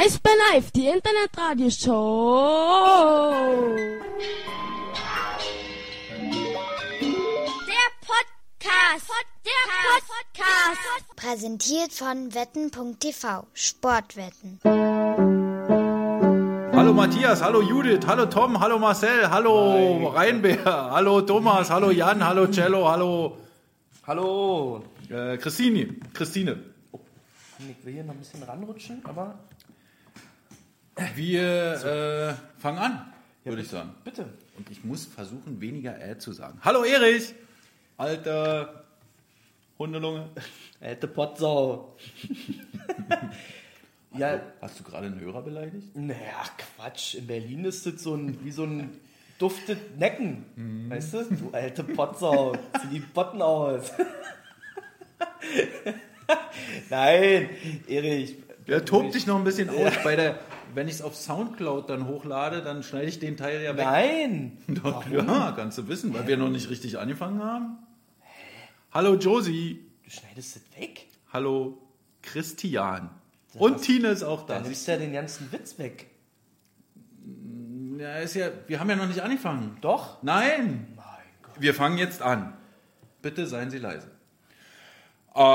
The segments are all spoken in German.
Eisbär Live, die Internetradioshow. Der Podcast. Der Podcast. Präsentiert von wetten.tv. Sportwetten. Hallo Matthias, hallo Judith, hallo Tom, hallo Marcel, hallo Reinbär, hallo Thomas, hallo Jan, hallo Cello, hallo Hallo. äh, Christine. Christine. Ich will hier noch ein bisschen ranrutschen, aber Wir äh, fangen an, würde ich sagen. bitte. Und ich muss versuchen, weniger äh zu sagen. Hallo Erich, alter Hundelunge. Alte Potsau. ja, Hast du gerade einen Hörer beleidigt? naja, Quatsch. In Berlin ist das so ein, wie so ein duftet Necken. Mhm. Weißt du? Du alte Potsau. Zieh die Botten aus. Nein, Erich. Der tobt dich noch ein bisschen aus. Bei der, wenn ich es auf Soundcloud dann hochlade, dann schneide ich den Teil ja weg. Nein. Doch, ja, kannst du wissen, weil wir noch nicht richtig angefangen haben. Hallo Josie. Du schneidest das weg? Hallo Christian. Und Tine ist auch da. Dann nimmst du ja den ganzen Witz weg. Ja, ist ja, wir haben ja noch nicht angefangen. Doch? Nein. Mein Gott. Wir fangen jetzt an. Bitte seien Sie leise. Einen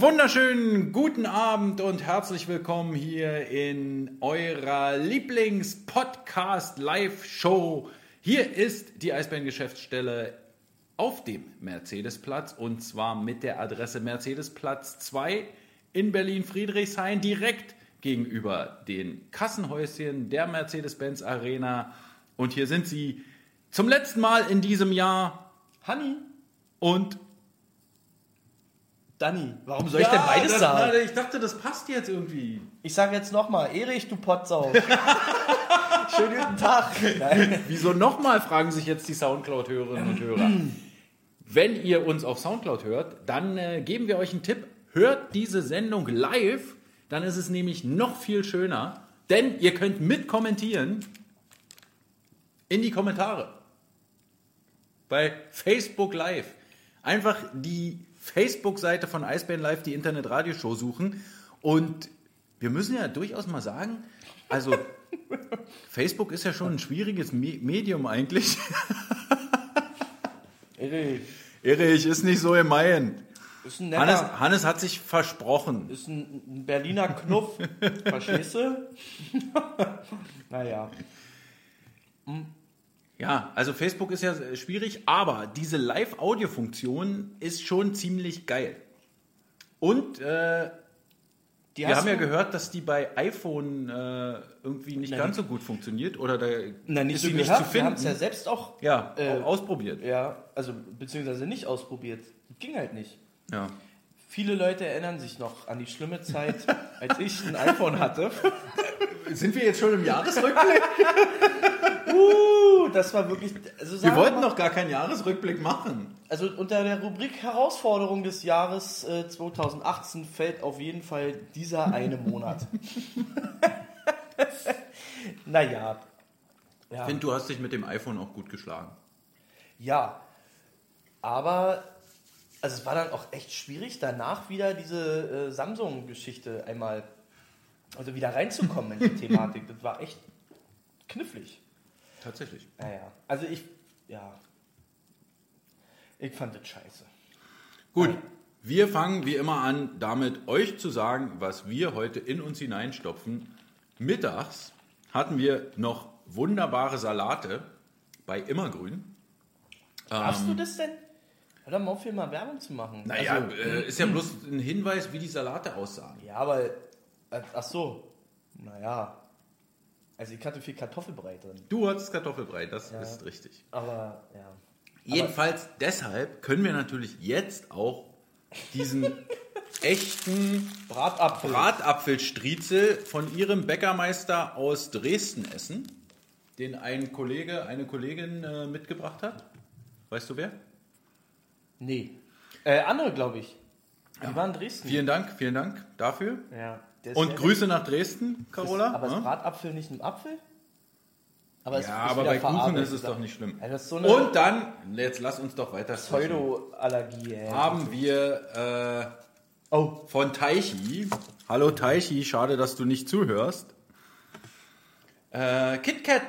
wunderschönen guten Abend und herzlich willkommen hier in eurer Lieblings-Podcast-Live-Show. Hier ist die Eisbären-Geschäftsstelle auf dem Mercedesplatz und zwar mit der Adresse Mercedesplatz 2 in Berlin-Friedrichshain direkt gegenüber den Kassenhäuschen der Mercedes-Benz Arena. Und hier sind sie zum letzten Mal in diesem Jahr Hanni? und Danny. Warum soll ich denn beides das, sagen? na, Ich dachte, das passt jetzt irgendwie. Ich sage jetzt nochmal, Erich, du Potsau. Schönen guten Tag. Nein. Wieso nochmal, fragen sich jetzt die Soundcloud-Hörerinnen und Hörer. Wenn ihr uns auf Soundcloud hört, dann äh, geben wir euch einen Tipp. Hört diese Sendung live, dann ist es nämlich noch viel schöner, denn ihr könnt mitkommentieren in die Kommentare. Bei Facebook Live. Einfach die Facebook-Seite von Eisbären Live, die Internet-Radioshow suchen. Und wir müssen ja durchaus mal sagen, also Facebook ist ja schon ein schwieriges Me Medium eigentlich. Erich, Erich, ist nicht so gemeint. ist ein netter, Hannes, Hannes hat sich versprochen. ist ein Berliner Knuff. Verstehst du? naja. Ja, also Facebook ist ja schwierig, aber diese Live-Audio-Funktion ist schon ziemlich geil. Und äh, wir haben ja gehört, dass die bei iPhone äh, irgendwie nicht Na, ganz so gut funktioniert oder da Na, nicht ist so sie nicht gehört. zu Wir haben es finden. ja selbst auch ja, äh, auch ausprobiert. Ja, also beziehungsweise nicht ausprobiert. Ging halt nicht. Ja. Viele Leute erinnern sich noch an die schlimme Zeit, als ich ein iPhone hatte. Sind wir jetzt schon im Jahresrückblick? Uh, das war wirklich. Also Wir wollten mal- noch gar keinen Jahresrückblick machen. Also unter der Rubrik Herausforderung des Jahres äh, 2018 fällt auf jeden Fall dieser eine Monat. naja. Ich Ja. finde, du hast dich mit dem iPhone auch gut geschlagen. ja. Aber also es war dann auch echt schwierig, danach wieder diese äh, Samsung-Geschichte einmal, also wieder reinzukommen in die Thematik. Das war echt knifflig. Tatsächlich. Naja. Also ich, ja. Ich fand das scheiße. Gut, wir fangen wie immer an, damit euch zu sagen, was wir heute in uns hineinstopfen. Mittags hatten wir noch wunderbare Salate bei Immergrün. Darfst du das denn? Hör doch mal auf, hier mal Werbung zu machen. Naja, Also, äh, ist ja bloß ein Hinweis, wie die Salate aussahen. ja, aber. äh, Ach so. Naja. Also, ich hatte viel Kartoffelbrei drin. Du hattest Kartoffelbrei, das ist richtig. Aber, ja. Jedenfalls deshalb können wir natürlich jetzt auch diesen echten Bratapfel. Bratapfelstriezel von ihrem Bäckermeister aus Dresden essen, den ein Kollege, eine Kollegin äh, mitgebracht hat. Weißt du wer? Nee. Äh, andere, glaube ich. Die waren in Dresden. Vielen Dank, vielen Dank dafür. Ja. Ist Und Grüße nach Dresden, Carola. Aber ist Ja? Bratapfel nicht ein Apfel? Aber es ja, ist aber bei Kuchen ist es doch nicht schlimm. Ja, ist so Und dann, jetzt lass uns doch weiter. Pseudo-Allergie, ey. haben wir Oh. von Teichi. Hallo Teichi, schade, dass du nicht zuhörst. Äh, KitKat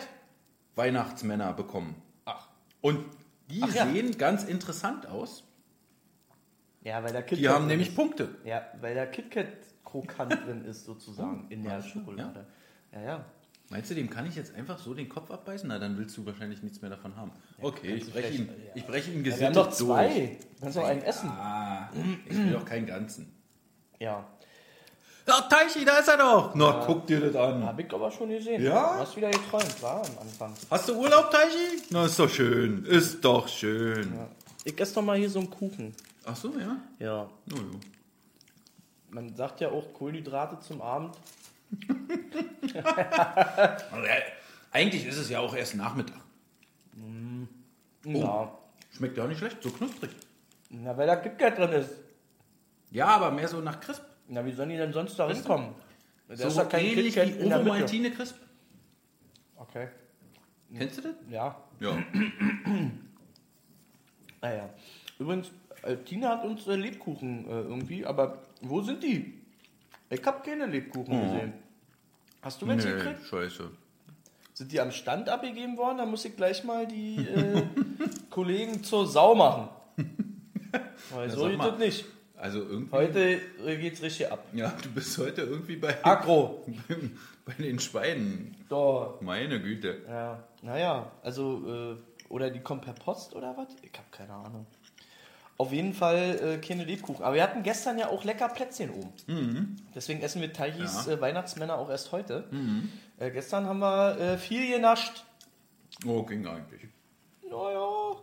Weihnachtsmänner bekommen. Ach. Und die Ach ja. sehen ganz interessant aus. Ja, weil da KitKat Die haben nämlich ist. Punkte. Ja, weil da KitKat krokant drin ist sozusagen in der Schokolade. Ja, ja. Meinst du, dem kann ich jetzt einfach so den Kopf abbeißen? Na, dann willst du wahrscheinlich nichts mehr davon haben. Okay, ich du breche ihn, vielleicht- ich breche ihn Wir gesittet haben noch durch. zwei. Du kannst noch einen essen. Ah, ich will doch keinen ganzen. Ja. Ja, Teichi, da ist er doch. Na, guck dir das an. Hab ich aber schon gesehen. Ja? Du hast wieder geträumt, war am Anfang. Hast du Urlaub, Teichi? Na, ist doch schön. Ist doch schön. Ich esse doch mal hier so einen Kuchen. Ach so, ja? Ja. No, jo. Man sagt ja auch Kohlenhydrate zum Abend. Eigentlich ist es ja auch erst Nachmittag. Ja. Schmeckt ja auch nicht schlecht, so knusprig. Na, weil da KitKat drin ist. Ja, aber mehr so nach Crisp. Na, wie sollen die denn sonst da hinkommen? Da So ist ja kein ähnlich KitKat wie in der Ovo Mitte. Maltine Crisp. Okay. Kennst du das? Ja. Ja. Naja. Übrigens, äh, Tina hat uns äh, Lebkuchen äh, irgendwie, aber wo sind die? Ich habe keine Lebkuchen gesehen. Hast du welche gekriegt? Nee, scheiße. Sind die am Stand abgegeben worden? Da muss ich gleich mal die äh, Kollegen zur Sau machen. Weil so geht das nicht. Also irgendwie. Heute äh, geht's richtig ab. Ja, du bist heute irgendwie bei, Agro. bei den Schweinen. Da. Meine Güte. Ja. Naja, also, äh, oder die kommen per Post oder was? Ich habe keine Ahnung. Auf jeden Fall äh, keine Lebkuchen. Aber wir hatten gestern ja auch lecker Plätzchen oben. Deswegen essen wir Taichis Ja. äh, Weihnachtsmänner auch erst heute. Äh, gestern haben wir äh, viel genascht. Oh, ging eigentlich. Naja,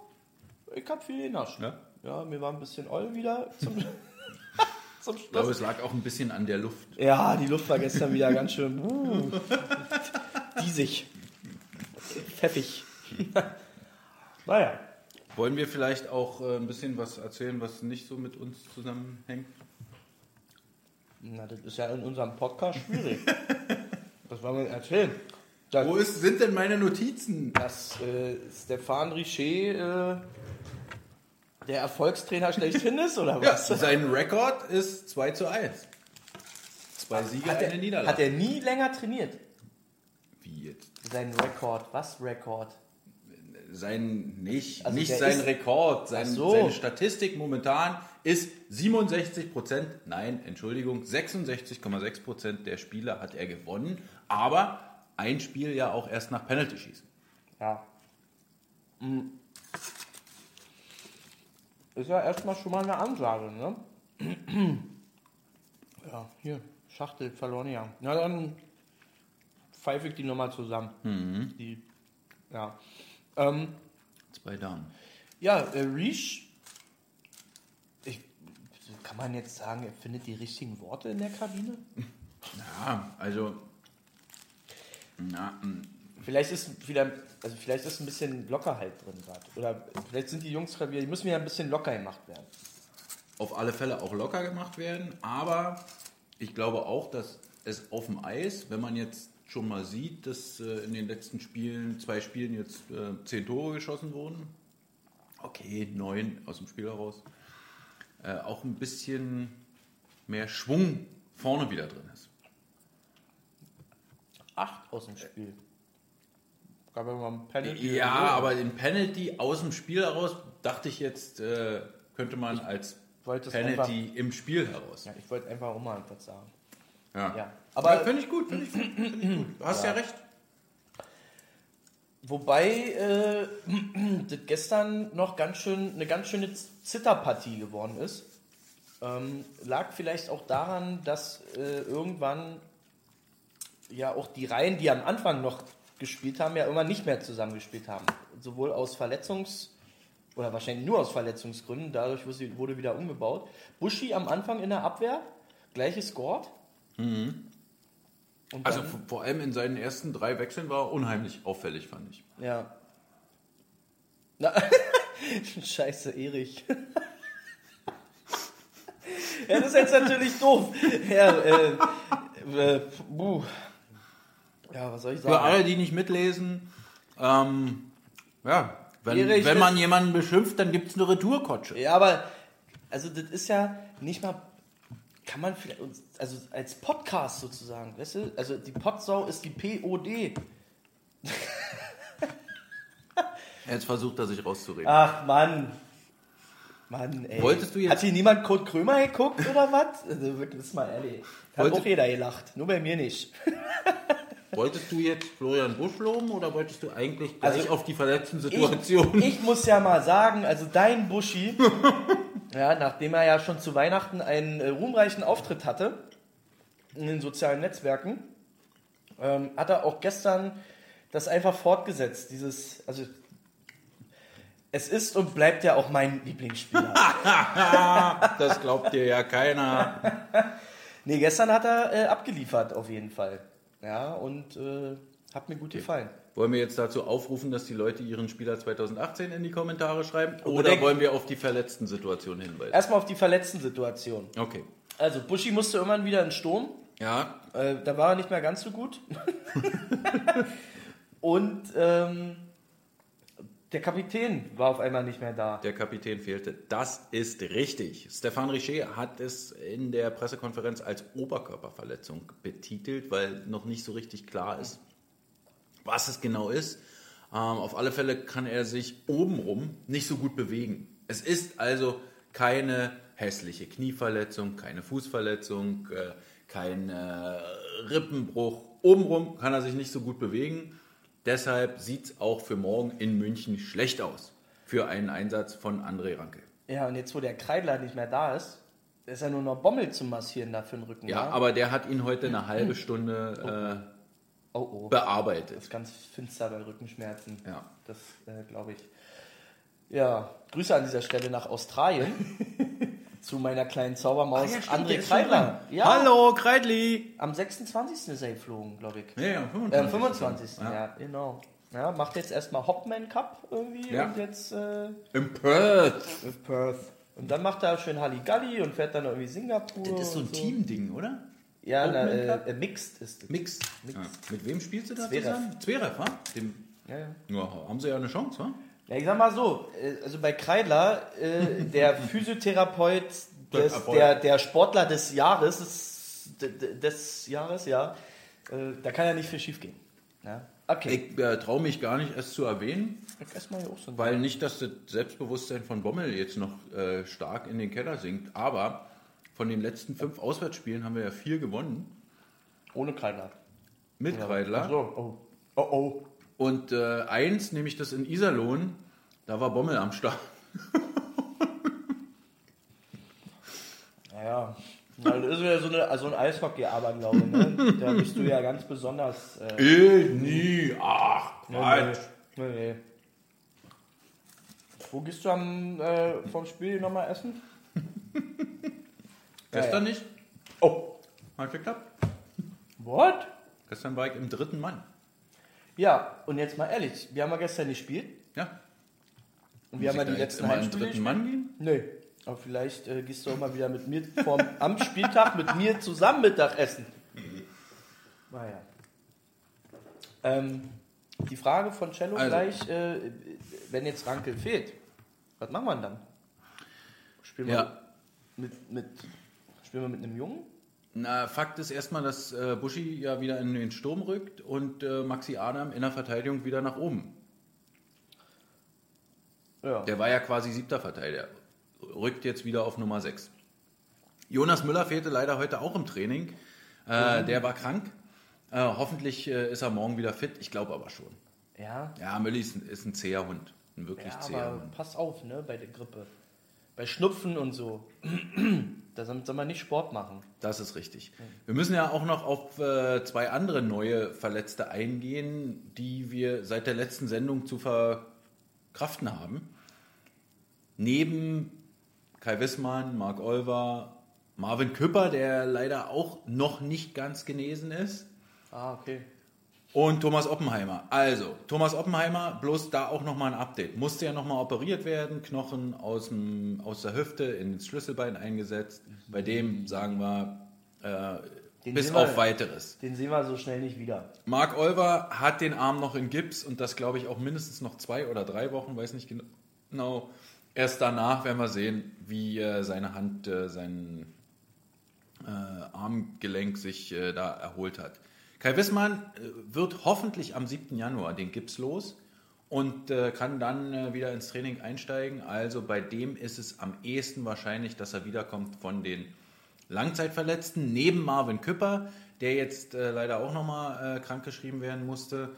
ich hab viel genascht. Ja? Ja, mir war ein bisschen oll wieder zum, zum Ich glaube, Schluss. es lag auch ein bisschen an der Luft. Ja, die Luft war gestern wieder ganz schön uh, diesig. Pfeffig. naja. Wollen wir vielleicht auch äh, ein bisschen was erzählen, was nicht so mit uns zusammenhängt? Na, das ist ja in unserem Podcast schwierig. Was wollen wir erzählen? Das, Wo ist, sind denn meine Notizen? dass äh, Stefan Richer äh, der Erfolgstrainer schlechthin ist, oder Ja, was? sein Rekord ist 2 zu 1. Zwei Siege, hat, eine er, Niederlage. hat er nie länger trainiert? Wie jetzt? Sein Rekord. Was Rekord? Sein, nicht, Also nicht sein ist- Rekord, sein, so. seine Statistik momentan ist 67 Prozent, nein, Entschuldigung, 66,6 Prozent der Spiele hat er gewonnen, aber ein Spiel ja auch erst nach Penalty schießen. Ja. Hm. Ist ja erstmal schon mal eine Ansage, ne? Ja, hier, Schachtel verloren ja. Na dann pfeife ich die nochmal zusammen. Die, ja. Ähm, Zwei Damen. ja, äh, Reach, ich, kann man jetzt sagen, er findet die richtigen Worte in der Kabine? Ja, also, na, mm, Vielleicht ist wieder, also vielleicht ist ein bisschen Lockerheit drin gerade. Oder vielleicht sind die Jungs gerade wieder, die müssen wieder ein bisschen locker gemacht werden. auf alle Fälle auch locker gemacht werden, aber ich glaube auch, dass es auf dem Eis, wenn man jetzt schon mal sieht, dass äh, in den letzten Spielen, zwei Spielen jetzt äh, zehn Tore geschossen wurden, okay, neun aus dem Spiel heraus, äh, auch ein bisschen mehr Schwung vorne wieder drin ist. Acht aus dem Spiel. Gab ja mal ein Penalty. Ja, aber den Penalty aus dem Spiel heraus dachte ich jetzt, äh, könnte man als Penalty im Spiel heraus. Ja, ich wollte einfach auch mal was sagen. Ja, Ja, aber- Ja, finde ich gut, finde ich, gut, find ich gut. Du hast ja, recht. Wobei äh, das gestern noch ganz schön eine ganz schöne Zitterpartie geworden ist. Ähm, lag vielleicht auch daran, dass äh, irgendwann ja auch die Reihen, die am Anfang noch gespielt haben, ja immer nicht mehr zusammengespielt haben. Sowohl aus Verletzungs- oder wahrscheinlich nur aus Verletzungsgründen, dadurch wurde sie- wurde wieder umgebaut. Buschi am Anfang in der Abwehr, gleiches Scored. Und Also dann- vor allem in seinen ersten drei Wechseln war er unheimlich auffällig, fand ich. Ja. Na, Scheiße, Erich. ja, das ist jetzt natürlich doof. Ja, äh, äh, ja was soll ich Für sagen? alle, die nicht mitlesen, ähm, ja, wenn, Erich, wenn man jemanden beschimpft, dann gibt es eine Retourkotsche. Ja, aber, also das ist ja nicht mal kann man vielleicht, also als Podcast sozusagen, weißt du? Also die Potsau ist die POD. Jetzt versucht er sich rauszureden. Ach Mann. Mann, ey. Wolltest du jetzt- Hat hier niemand Kurt Krömer geguckt oder was? Also wirklich, ist mal ehrlich. Hat Wollte- auch jeder gelacht, nur bei mir nicht. Wolltest du jetzt Florian Busch loben oder wolltest du eigentlich gleich Also, auf die verletzten Ich, Situationen? ich muss ja mal sagen, also dein Buschi, ja, nachdem er ja schon zu Weihnachten einen äh, ruhmreichen Auftritt hatte in den sozialen Netzwerken, ähm, hat er auch gestern das einfach fortgesetzt. Dieses, also es ist und bleibt ja auch mein Lieblingsspieler. das glaubt dir ja keiner. nee, gestern hat er äh, abgeliefert auf jeden Fall. Ja, und äh, hat mir gut gefallen. Wollen wir jetzt dazu aufrufen, dass die Leute ihren Spieler 2018 in die Kommentare schreiben? Oder wollen wir auf die verletzten Situationen hinweisen? Erstmal auf die verletzten Situation. Okay. Also Buschi musste irgendwann wieder in den Sturm. Ja, Äh, da war er nicht mehr ganz so gut. Und ähm, der Kapitän war auf einmal nicht mehr da. der Kapitän fehlte. Das ist richtig. Stefan Richer hat es in der Pressekonferenz als Oberkörperverletzung betitelt, weil noch nicht so richtig klar ist, was es genau ist. Ähm, auf alle Fälle kann er sich obenrum nicht so gut bewegen. Es ist also keine hässliche Knieverletzung, keine Fußverletzung, äh, kein äh, Rippenbruch. Obenrum kann er sich nicht so gut bewegen. Deshalb sieht es auch für morgen in München schlecht aus für einen Einsatz von André Ranke. Ja, und jetzt, wo der Kreidler nicht mehr da ist, ist er nur noch Bommel zu massieren da für den Rücken. Ja, wa? aber der hat ihn heute eine halbe Stunde oh, oh. äh, bearbeitet. Das ist ganz finster bei Rückenschmerzen. Ja. Das äh, glaube ich. Ja, Grüße an dieser Stelle nach Australien. zu meiner kleinen Zaubermaus André Kreidler. Ja, Hallo, Kreidli! Am 26. ist er geflogen, glaube ich. Ja, ja, Äh, am 25. Ja. Ja. genau. Ja, macht jetzt erstmal Hopman Cup irgendwie Ja. und jetzt äh, Im Perth. with Perth. Und dann macht er schön Halligalli und fährt dann irgendwie Singapur. Das ist so ein und Teamding, oder? Ja, na, äh, äh, Mixed ist es. Mix. Mix. Ja. Mit wem spielst du da Zverev. zusammen? Zverev, wa? Dem, Ja, ja. ja, haben sie ja eine Chance, wa? Ja, ich sag mal so, äh, also bei Kreidler, äh, der Physiotherapeut, des, der, der Sportler des Jahres, des, des Jahres, ja, äh, da kann ja nicht viel schief gehen. Ja? Okay. Ich äh, traue mich gar nicht, es zu erwähnen, so weil nicht, dass das Selbstbewusstsein von Bommel jetzt noch äh, stark in den Keller sinkt, aber von den letzten fünf Auswärtsspielen haben wir ja vier gewonnen Ohne Kreidler. mit Kreidler. Ach so, oh. Oh oh. Und äh, eins, nämlich das in Iserlohn, da war Bommel am Start. Naja. Na, das ist ja so, eine, also ein Eishockey-Aberglaube, ne? Da bist du ja ganz besonders. Äh, Ich nie. Ach, Quatsch. nee, nee. Wo gehst du am, äh, vom Spiel nochmal essen? Gestern Ja, nicht? Oh. Hat geklappt. What? Gestern war ich im dritten Mann. Ja, und jetzt mal ehrlich, wir haben ja gestern gespielt Ja. und wir haben ja Muss die letzten immer im Heimspiele dritten Mann gehen? Nee, aber vielleicht äh, gehst du auch mal wieder mit mir vorm, am Spieltag mit mir zusammen Mittagessen. Naja. Ähm, die Frage von Cello Also. gleich, äh, wenn jetzt Rankel fehlt, was machen wir dann? Spielen wir Ja. mit, mit, spielen wir mit einem Jungen? Na, Fakt ist erstmal, dass äh, Buschi ja wieder in den Sturm rückt und äh, Maxi Adam in der Verteidigung wieder nach oben. Ja. Der war ja quasi siebter Verteidiger. Rückt jetzt wieder auf Nummer 6. Jonas Müller fehlte leider heute auch im Training. Äh, Der war krank. Äh, hoffentlich äh, ist er morgen wieder fit. Ich glaube aber schon. Ja, Ja, Mülli ist ein, ist ein zäher Hund. Ein wirklich ja zäher aber Hund. pass auf, ne, bei der Grippe. Bei Schnupfen und so. Da soll soll man nicht Sport machen. Das ist richtig. Wir müssen ja auch noch auf äh, zwei andere neue Verletzte eingehen, die wir seit der letzten Sendung zu verkraften haben. Neben Kai Wissmann, Marc Olver, Marvin Küpper, der leider auch noch nicht ganz genesen ist. Ah, okay. Und Thomas Oppenheimer. Also, Thomas Oppenheimer, bloß da auch nochmal ein Update. Musste ja nochmal operiert werden, Knochen aus, dem, aus der Hüfte ins Schlüsselbein eingesetzt. Bei dem sagen wir äh, bis sehen wir- auf weiteres. Den sehen wir so schnell nicht wieder. Marc Olver hat den Arm noch in Gips und das glaube ich auch mindestens noch zwei oder drei Wochen, weiß nicht genau. Erst danach werden wir sehen, wie äh, seine Hand, äh, sein, äh, Armgelenk sich äh, da erholt hat. Kai Wissmann äh, wird hoffentlich am 7. Januar den Gips los und äh, kann dann äh, wieder ins Training einsteigen. Also bei dem ist es am ehesten wahrscheinlich, dass er wiederkommt von den Langzeitverletzten, neben Marvin Küpper, der jetzt äh, leider auch nochmal äh, krankgeschrieben werden musste.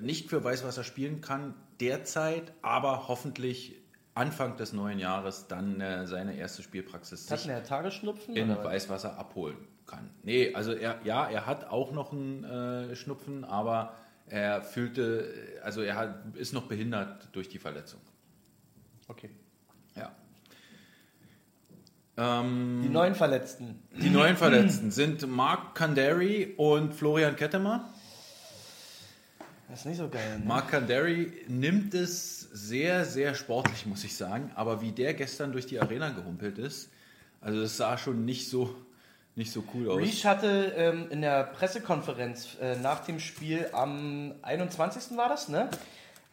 Nicht für Weißwasser spielen kann derzeit, aber hoffentlich Anfang des neuen Jahres dann seine erste Spielpraxis Hat er Tagesschnupfen? in was? Weißwasser abholen kann. Nee, also er, ja, er hat auch noch einen äh, Schnupfen, aber er fühlte, also er hat, ist noch behindert durch die Verletzung. Okay. Ja. Ähm, Die neuen Verletzten. die neuen Verletzten sind Mark Kandari und Florian Kettemer. Das ist nicht so geil. Ne? Mark Kandari nimmt es sehr, sehr sportlich, muss ich sagen. Aber wie der gestern durch die Arena gehumpelt ist, also das sah schon nicht so, nicht so cool aus. Reach hatte ähm, in der Pressekonferenz äh, nach dem Spiel am 21. war das, ne?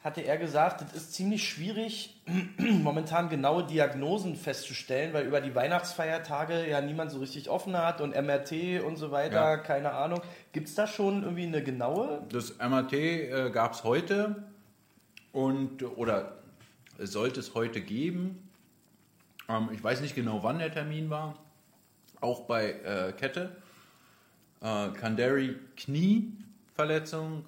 Hatte er gesagt, es ist ziemlich schwierig, momentan genaue Diagnosen festzustellen, weil über die Weihnachtsfeiertage ja niemand so richtig offen hat und MRT und so weiter, Ja. keine Ahnung. Gibt es da schon irgendwie eine genaue? Das MRT äh, gab es heute und oder sollte es heute geben. Ähm, ich weiß nicht genau, wann der Termin war. Auch bei äh, Kette. Äh, Kandari Knieverletzung,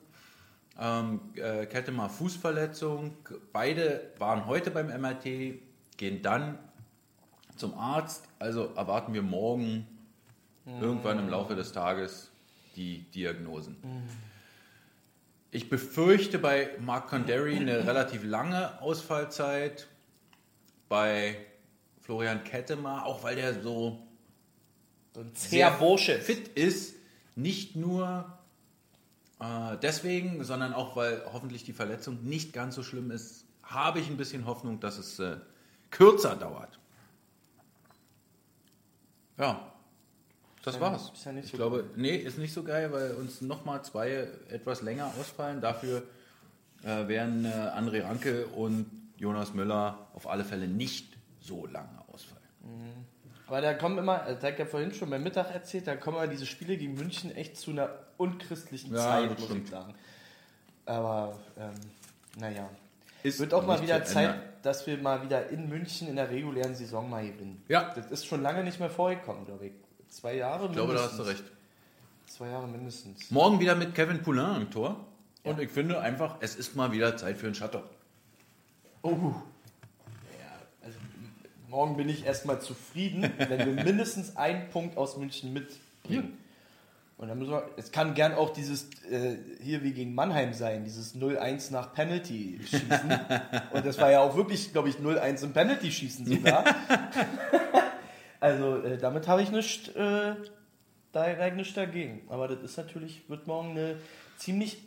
ähm, äh, Kette mal Fußverletzung. Beide waren heute beim MRT, gehen dann zum Arzt. Also erwarten wir morgen irgendwann im Laufe des Tages die Diagnosen. Ich befürchte bei Mark Condary eine relativ lange Ausfallzeit. Bei Florian Kettemar, auch weil der so Ein sehr Bursche. fit ist, nicht nur äh, deswegen, sondern auch weil hoffentlich die Verletzung nicht ganz so schlimm ist, habe ich ein bisschen Hoffnung, dass es äh, kürzer dauert. Ja, das ja- war's. ja ich so glaube, nee, ist nicht so geil, weil uns nochmal zwei etwas länger ausfallen. Dafür äh, werden äh, André Ranke und Jonas Müller auf alle Fälle nicht so lange ausfallen. Aber da kommen immer, das hat ja vorhin schon beim Mittag erzählt, da kommen immer diese Spiele gegen München echt zu einer unchristlichen Ja, Zeit, muss stimmt. ich sagen. Aber, ähm, naja. Ist Wird auch mal wieder Zeit, ändern. dass wir mal wieder in München in der regulären Saison mal gewinnen. Ja. Das ist schon lange nicht mehr vorgekommen, glaube ich. Zwei Jahre Ich glaube, da hast du recht. Zwei Jahre mindestens. Morgen wieder mit Kevin Poulain im Tor. Und ich finde einfach, es ist mal wieder Zeit für einen Shutter. Oh. Morgen bin ich erstmal zufrieden, wenn wir mindestens einen Punkt aus München mitbringen. Und dann müssen wir, es kann gern auch dieses äh, hier wie gegen Mannheim sein, dieses 0-1 nach Penalty schießen. Und das war ja auch wirklich, glaube ich, 0-1 im Penalty schießen sogar. also äh, damit habe ich nichts äh, da eigentlich nichts dagegen. Aber das ist natürlich, wird morgen eine ziemlich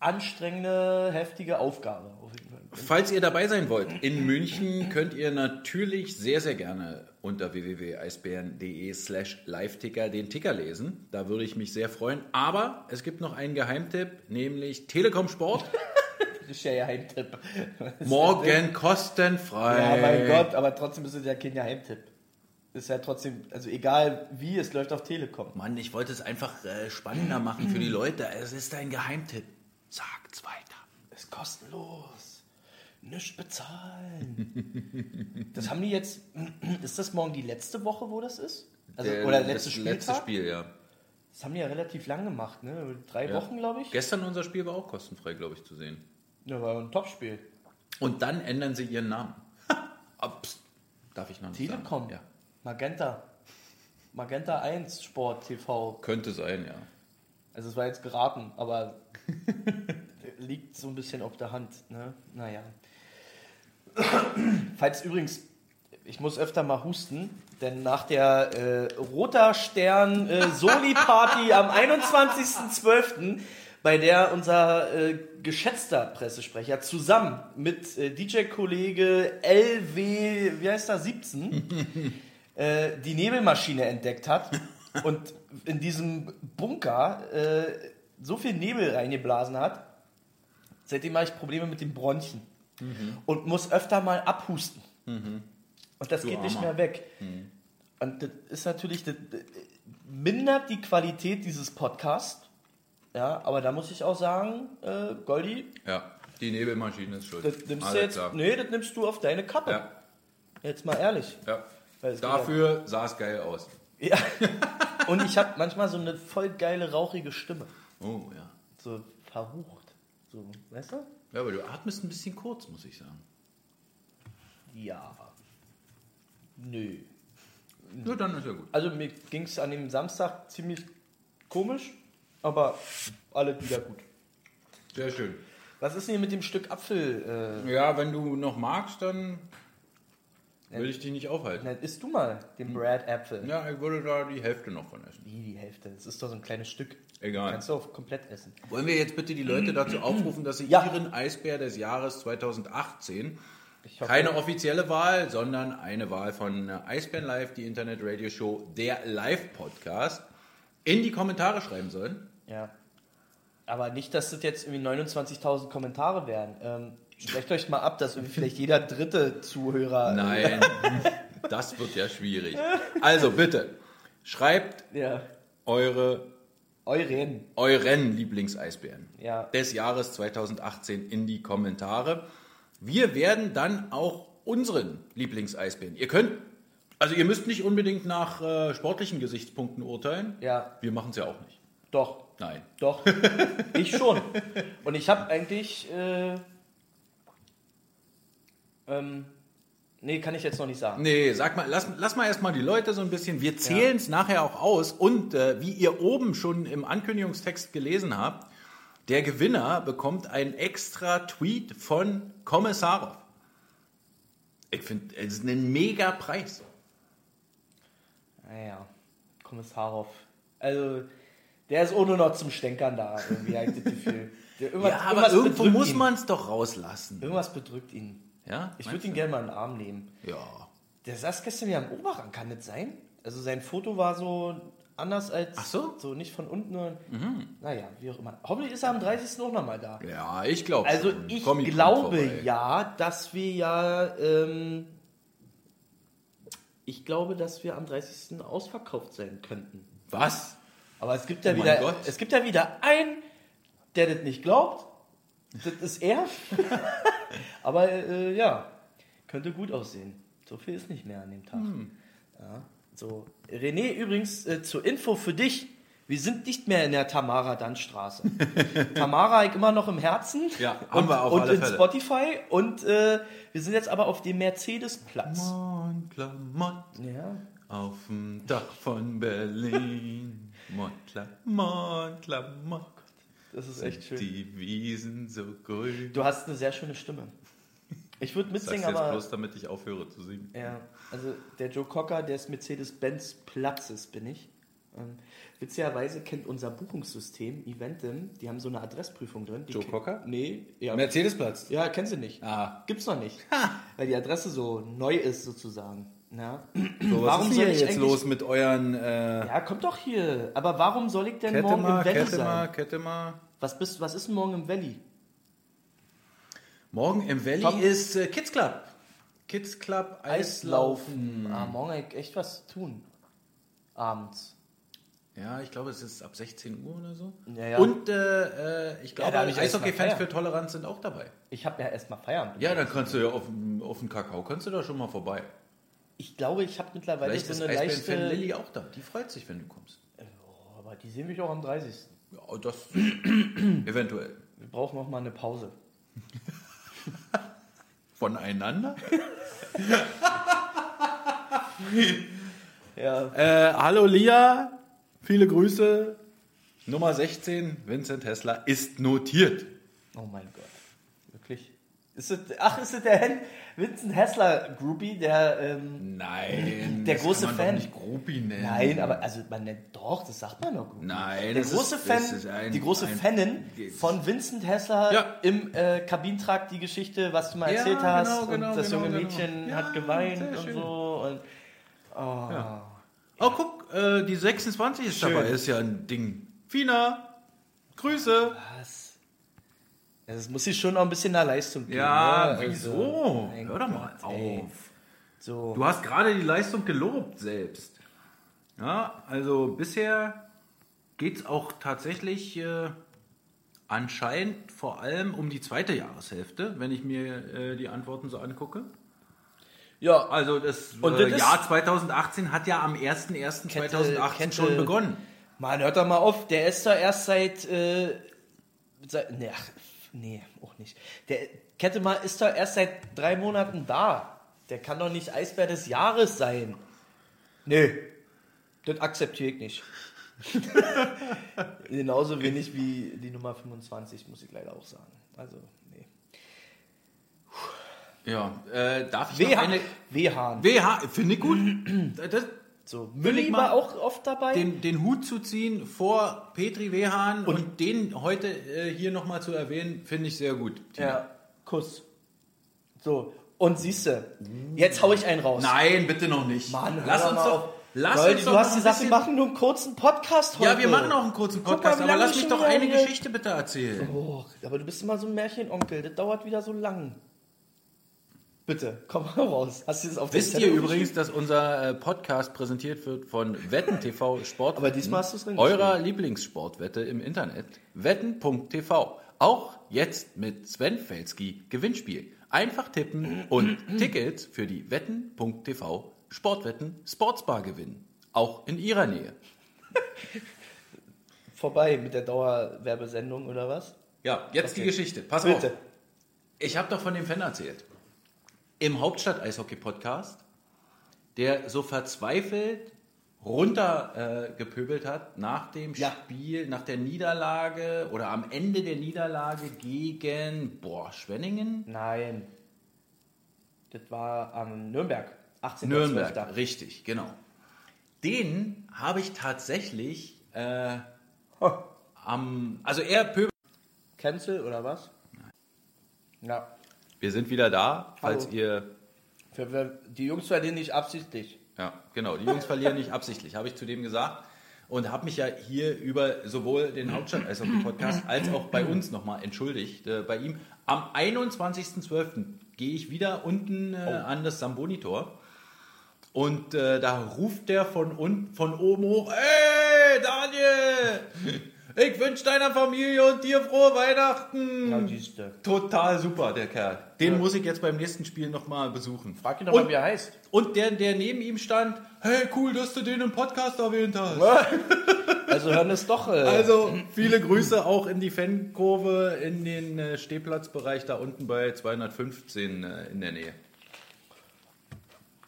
anstrengende, heftige Aufgabe. Auf jeden Fall. Falls ihr dabei sein wollt in München, könnt ihr natürlich sehr, sehr gerne unter www.eisbären.de slash live-ticker den Ticker lesen. Da würde ich mich sehr freuen. Aber es gibt noch einen Geheimtipp, nämlich Telekom Sport. Das ist ja ihr Heimtipp. Morgen kostenfrei. Ja, mein Gott, aber trotzdem ist es ja kein Geheimtipp. Ist ja trotzdem, also egal wie, es läuft auf Telekom. Mann, ich wollte es einfach äh, spannender machen für die Leute. Es ist ein Geheimtipp. Sagt's weiter. Ist kostenlos. Nicht bezahlen. das haben die jetzt, ist das morgen die letzte Woche, wo das ist? Also, Der- oder das letzte Spieltag? letzte Spiel, ja. Das haben die ja relativ lang gemacht, ne? Drei Ja. Wochen, glaube ich. Gestern unser Spiel war auch kostenfrei, glaube ich, zu sehen. Ja, war ein Topspiel. Und dann ändern sie ihren Namen. Ups. Darf ich noch nicht Telekom. sagen? Ja. Magenta. Magenta 1 Sport TV. Könnte sein, ja. Also es war jetzt geraten, aber liegt so ein bisschen auf der Hand. Ne? Naja. Falls übrigens, ich muss öfter mal husten, denn nach der äh, Roter Stern äh, Soli-Party am 21.12., bei der unser äh, geschätzter Pressesprecher zusammen mit äh, DJ-Kollege LW, wie heißt er, 17, äh, die Nebelmaschine entdeckt hat und in diesem Bunker äh, so viel Nebel reingeblasen hat, seitdem habe ich Probleme mit den Bronchien und muss öfter mal abhusten. Und das Du geht nicht Armer. mehr weg. Und das ist natürlich, das das mindert die Qualität dieses Podcasts. Ja, aber da muss ich auch sagen, äh, Goldi, Ja, die Nebelmaschine ist schuld. das nimmst du jetzt, klar. nee, das nimmst du auf deine Kappe. Ja, Jetzt mal ehrlich. ja. Dafür sah es geil aus. Ja. Und ich habe manchmal so eine voll geile, rauchige Stimme. Oh, ja. So verrucht. So, weißt du? Ja, aber du atmest ein bisschen kurz, muss ich sagen. Ja. Nö. Ja, dann ist ja gut. Also mir ging es an dem Samstag ziemlich komisch, aber alle wieder gut. Sehr schön. Was ist denn hier mit dem Stück Apfel? Ja, wenn du noch magst, dann will ich dich nicht aufhalten. na, isst du mal den Brad Apfel. Ja, ich würde da die Hälfte noch von essen. Wie die Hälfte? Das ist doch so ein kleines Stück. Egal. Kannst du auch komplett essen. Wollen wir jetzt bitte die Leute dazu aufrufen, dass sie Ja. ihren Eisbär des Jahres 2018, Ich hoffe- keine offizielle Wahl, sondern eine Wahl von äh, Eisbären Live, die Internet-Radio-Show, der Live-Podcast, in die Kommentare schreiben sollen. Ja. Aber nicht, dass das jetzt irgendwie 29.000 Kommentare wären. Ähm, sprecht euch mal ab, dass vielleicht jeder dritte Zuhörer. Nein, das wird ja schwierig. Also bitte, schreibt Ja. eure, Euren. euren Lieblingseisbären Ja. des Jahres 2018 in die Kommentare. Wir werden dann auch unseren Lieblingseisbären. Ihr könnt, also ihr müsst nicht unbedingt nach äh, sportlichen Gesichtspunkten urteilen. Ja. Wir machen es ja auch nicht. Doch. Nein. Doch. ich schon. Und ich habe eigentlich. Äh, ähm, nee, kann ich jetzt noch nicht sagen. Nee, sag mal, lass, lass mal erstmal die Leute so ein bisschen. Wir zählen es nachher auch aus. Und äh, wie ihr oben schon im Ankündigungstext gelesen habt, der Gewinner bekommt einen extra Tweet von Kommissarov. Ich finde, es ist ein mega Preis. Naja, Kommissarov. Also, der ist ohne noch zum Stänkern da, irgendwie, habe ich das Gefühl. Ja, aber irgendwas irgendwo muss man es doch rauslassen. Irgendwas bedrückt ihn. Ja? Ich würde ihn gerne mal in den Arm nehmen. Ja. Der saß gestern ja am Oberrang, kann das sein? Also sein Foto war so anders als. Ach so? Mhm. So nicht von unten. Nur, Naja, wie auch immer. Hoffentlich ist er am 30. auch nochmal da. Ja, ich glaube. Also ich glaube ja, dass wir ja. Ähm, ich glaube, dass wir am 30. ausverkauft sein könnten. Was? Aber es gibt ja Oh wieder. Es gibt ja wieder einen, der das nicht glaubt. Das ist er. Aber äh, ja, könnte gut aussehen. So viel ist nicht mehr an dem Tag. Hm. Ja, so. René, übrigens äh, zur Info für dich. Wir sind nicht mehr in der Tamara-Dann-Straße. Tamara ich immer noch im Herzen. Ja, haben und, wir auf und alle in Fälle. Spotify. Und äh, wir sind jetzt aber auf dem Mercedes-Platz. Mon Clamont Ja. auf dem Dach von Berlin. Mon Clamont, Clamont. Das ist echt schön. Die Wiesen so grün. Du hast eine sehr schöne Stimme. Ich würde Sag's mitsingen, jetzt aber. bloß, damit ich aufhöre zu singen. Ja, also der Joe Cocker des Mercedes-Benz Platzes bin ich. Ähm, witzigerweise kennt unser Buchungssystem Eventim, die haben so eine Adressprüfung drin. Die Joe ke- Cocker? Nee, ja. Mercedesplatz. Ja, kennen sie nicht. Ah. Gibt's noch nicht. Weil die Adresse so neu ist sozusagen. Ja. So, was Warum ist soll hier ich jetzt los mit euren äh, ja, kommt doch hier. Aber warum soll ich denn Kette morgen im Valley Kette mal, sein? Kette mal. Was, bist, was ist denn morgen im Valley? Morgen im Valley Tom- ist äh, Kids Club. Kids Club Eislaufen. Ah, morgen echt was zu tun. Abends. Ja, ich glaube, es ist ab 16 Uhr oder so. Ja, ja. Und äh, äh, ich glaube, mal Eishockey-Fans für Toleranz sind auch dabei. Ich habe ja erstmal Feierabend. Ja, dann kannst du ja auf, dem- auf den Kakao, kannst du da schon mal vorbei. Ich glaube, ich habe mittlerweile Vielleicht so ist eine Eisbären-Fan leichte... Lilly auch da. Die freut sich, wenn du kommst. Oh, aber die sehen mich auch am 30. Ja, das eventuell. Wir brauchen noch mal eine Pause. Voneinander? Ja. Äh, hallo Lia, viele Grüße. Nummer 16, Vincent Hessler, ist notiert. Oh mein Gott. Ist es, ach, ist es der Hen Vincent Hessler Groupie, der... Ähm, Nein, Der das große Fan. Nicht Groupie nennen. nein, aber also man nennt doch, das sagt man doch. Groupie. Nein, der das große ist- Fan, das ein- die große ein- Fanin von Vincent Hessler Ja. im äh, Kabinentrakt, die Geschichte, was du mal Ja, erzählt hast. genau, genau, und das genau, junge genau. Mädchen hat geweint und so. Und, oh. Oh, guck, äh, die 26 ist Schön. dabei, ist ja ein Ding. Fina, Grüße. Was? Ja, Das muss sich schon noch ein bisschen nach Leistung gehen. Ja, ne? wieso? mein Hör doch mal ey. auf. So. Du hast gerade die Leistung gelobt selbst. Ja, also bisher geht es auch tatsächlich äh, anscheinend vor allem um die zweite Jahreshälfte, wenn ich mir äh, die Antworten so angucke. ja, Also das, Und äh, das Jahr 2018 hat ja am 01.01.2018 schon begonnen. Mann, hört doch mal auf, der ist doch erst seit, äh, seit ach, nee, auch nicht. Der Kette mal ist doch erst seit drei Monaten da. Der kann doch nicht Eisbär des Jahres sein. Nee, das akzeptiere ich nicht. Genauso wenig wie die Nummer 25, muss ich leider auch sagen. Also, nee. Ja, äh, darf ich noch WH, eine... WH. WH, finde ich gut. Das, So, Will ich Mülli mal war auch oft dabei. den, den Hut zu ziehen vor Petri Wehan und, den heute äh, hier nochmal zu erwähnen, finde ich sehr gut. Tina. ja, Kuss. So, und siehste, jetzt hau ich einen raus. Nein, bitte noch nicht. Mann, lass uns doch. auf. Lass Leute, uns du doch hast gesagt, wir machen nur einen kurzen Podcast heute. Ja, wir machen auch einen kurzen Podcast, mal, aber lass mich doch eine Geschichte bitte erzählen. Oh, aber du bist immer so ein Märchenonkel, das dauert wieder so lang. Bitte, komm mal raus. Hast du das auf Wisst ihr übrigens, dass unser äh, Podcast präsentiert wird von Wetten TV Sport? Aber diesmal hast du's drin Eurer Lieblingssportwette im Internet. Wetten.tv. Auch jetzt mit Sven Felski Gewinnspiel. Einfach tippen und Tickets für die Wetten.tv Sportwetten Sportsbar gewinnen. Auch in ihrer Nähe. Vorbei mit der Dauerwerbesendung oder was? Ja, jetzt Okay. die Geschichte. Pass Bitte. auf. Ich habe doch von dem Fan erzählt. Im Hauptstadt-Eishockey-Podcast, der so verzweifelt runtergepöbelt äh, hat nach dem Ja. Spiel, nach der Niederlage oder am Ende der Niederlage gegen, boah, Schwenningen? Nein. Das war am Nürnberg. 18. Nürnberg, richtig, genau. Den habe ich tatsächlich äh, am, also er pöbelt. Cancel oder was? Ja. Wir sind wieder da, falls Hallo. ihr Für, für, die Jungs verlieren nicht absichtlich. Ja, genau. Die Jungs verlieren nicht absichtlich, habe ich zu dem gesagt. Und habe mich ja hier über sowohl den Hauptstadt als auch den Podcast als auch bei uns nochmal entschuldigt. Äh, bei ihm am 21.12. gehe ich wieder unten äh, an das Samboni-Tor. Und äh, da ruft der von, un von oben hoch, ey Daniel, ich wünsche deiner Familie und dir frohe Weihnachten. Ja, siehste. Total super, der Kerl. Den muss ich jetzt beim nächsten Spiel nochmal besuchen. Frag ihn doch Und- mal, wie er heißt. und der, der neben ihm stand, hey, cool, dass du den im Podcast erwähnt hast. Also hören es doch. Äh, Also viele Grüße auch in die Fankurve, in den äh, Stehplatzbereich da unten bei 215 äh, in der Nähe.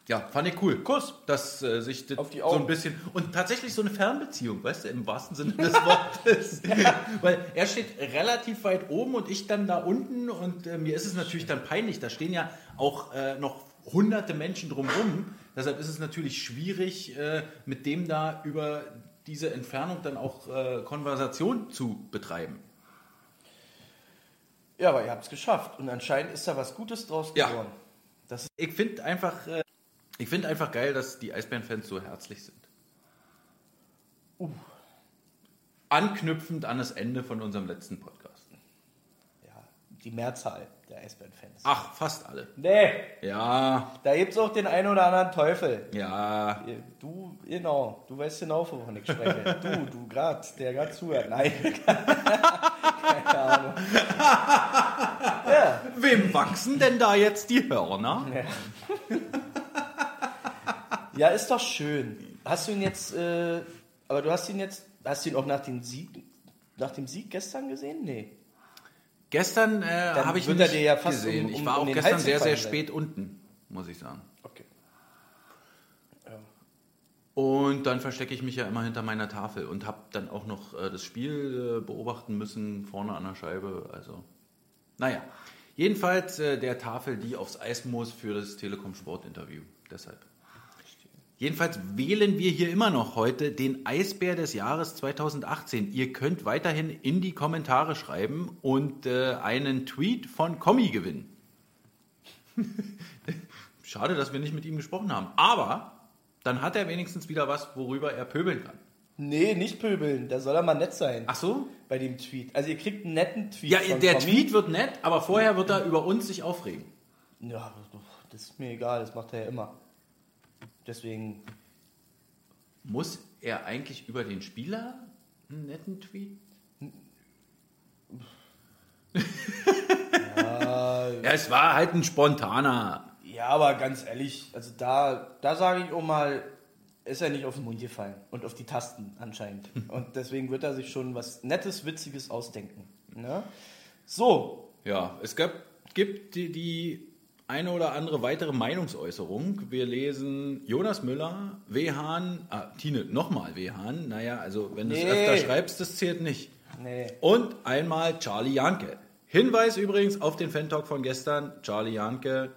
Ja, fand ich cool. Kuss. Dass äh, sich das Auf die so ein bisschen und tatsächlich so eine Fernbeziehung, weißt du, im wahrsten Sinne des Wortes. Weil er steht relativ weit oben und ich dann da unten und äh, mir ist es natürlich dann peinlich. Da stehen ja auch äh, noch hunderte Menschen drumherum. Deshalb ist es natürlich schwierig, äh, mit dem da über diese Entfernung dann auch äh, Konversation zu betreiben. ja, aber ihr habt es geschafft. Und anscheinend ist da was Gutes draus Ja. geworden. Das ist Ich finde einfach, äh, ich finde einfach geil, dass die Eisbären-Fans so herzlich sind. Anknüpfend an das Ende von unserem letzten Podcast. ja, die Mehrzahl der Eisbären-Fans. Ach, fast alle. Nee, Ja, da gibt es auch den einen oder anderen Teufel. ja. Du, genau, du weißt genau, wovon ich spreche. Du, du grad, der gerade zuhört. Nein. Keine Ahnung. Ja, Wem wachsen denn da jetzt die Hörner? ja, ist doch schön. Hast du ihn jetzt, äh, aber du hast ihn jetzt, hast du ihn auch nach dem Sieg, nach dem Sieg gestern gesehen? Nee. Gestern äh, habe ich ihn nicht ja fast gesehen. um- ich um- war um auch gestern Hals sehr, sehr spät unten, muss ich sagen. Okay. Und dann verstecke ich mich ja immer hinter meiner Tafel und habe dann auch noch äh, das Spiel äh, beobachten müssen, vorne an der Scheibe. Also, naja. Jedenfalls äh, der Tafel, die aufs Eis muss für das Telekom Sport Interview. Deshalb. Jedenfalls wählen wir hier immer noch heute den Eisbär des Jahres 2018. Ihr könnt weiterhin in die Kommentare schreiben und äh, einen Tweet von Kommi gewinnen. Schade, dass wir nicht mit ihm gesprochen haben. Aber dann hat er wenigstens wieder was, worüber er pöbeln kann. Nee, nicht pöbeln, da soll er mal nett sein. Ach so? Bei dem Tweet. Also ihr kriegt einen netten Tweet. Ja, der Tommy. Tweet wird nett, aber vorher wird er über uns sich aufregen. Ja, das ist mir egal, das macht er ja immer. Deswegen, Muss er eigentlich über den Spieler einen netten Tweet? ja, es war halt ein spontaner. ja, aber ganz ehrlich, also da, da sage ich auch mal, ist er nicht auf den Mund gefallen und auf die Tasten anscheinend. Und deswegen wird er sich schon was Nettes, Witziges ausdenken. Ne? So, Ja, es gab, gibt die, die eine oder andere weitere Meinungsäußerung. Wir lesen Jonas Müller, Wehahn, ah, Tine, nochmal Wehahn. Naja, also wenn du es Nee. öfter schreibst, das zählt nicht. nee. Und einmal Charlie Janke. Hinweis übrigens auf den Fan-Talk von gestern. Charlie Janke